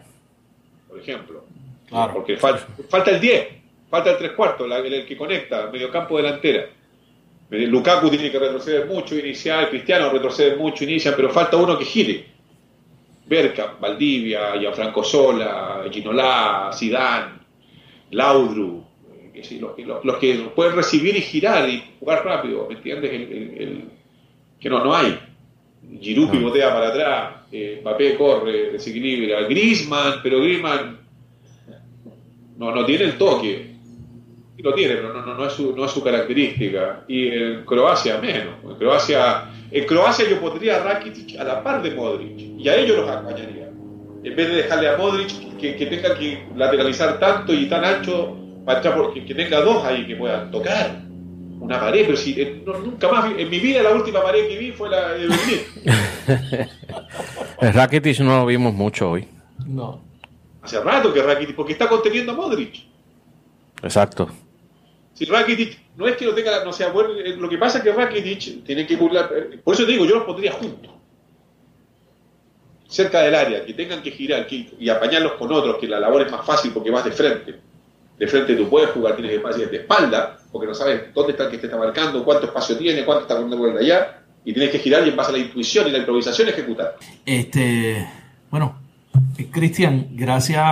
Por ejemplo. Claro. Porque falta el 10, falta el 3 cuartos, el, el que conecta, medio campo delantera. Lukaku tiene que retroceder mucho, iniciar, Cristiano retrocede mucho, inicia, pero falta uno que gire. Berka, Valdivia, Gianfranco Sola, Ginola, Zidane, Laudru, eh, los, que pueden recibir y girar y jugar rápido, ¿me entiendes? que no, no hay. Giroud pivotea para atrás, eh, Mbappé corre, desequilibra, Griezmann, pero Griezmann no, no tiene el toque lo tiene, pero no, no, es su, no es su característica. Y en Croacia menos. En Croacia, en Croacia yo pondría a Rakitic a la par de Modric y a ellos los acompañaría. En vez de dejarle a Modric que, que tenga que lateralizar tanto y tan ancho para porque que tenga dos ahí que puedan tocar una pared, pero si eh, nunca más, en mi vida la última pared que vi fue la de Berlín. El Rakitic no lo vimos mucho hoy. No. Hace rato que Rakitic, porque está conteniendo a Modric. Exacto. Si Rakitic no es que no tenga, no sea bueno, eh, lo que pasa es que Rakitic tiene que burlar, eh, por eso te digo, yo los pondría juntos, cerca del área, que tengan que girar y apañarlos con otros, que la labor es más fácil porque vas de frente. De frente tú puedes jugar, tienes espacio de espalda, porque no sabes dónde está el que te está marcando, cuánto espacio tiene, cuánto está poniendo por allá, y tienes que girar y en base a la intuición y la improvisación ejecutar. Este, bueno, eh, Cristian, gracias,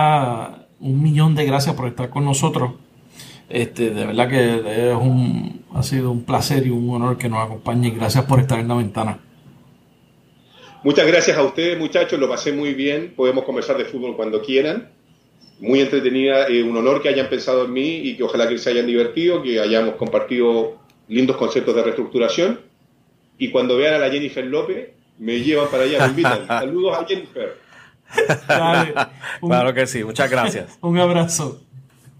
un millón de gracias por estar con nosotros. Este, de verdad que es un, ha sido un placer y un honor que nos acompañe. Gracias por estar en la ventana. Muchas gracias a ustedes, muchachos. Lo pasé muy bien. Podemos conversar de fútbol cuando quieran. Muy entretenida. Eh, un honor que hayan pensado en mí y que ojalá que se hayan divertido, que hayamos compartido lindos conceptos de reestructuración. Y cuando vean a la Jennifer López, me llevan para allá, me invitan. Saludos a Jennifer. claro que sí. Muchas gracias. un abrazo.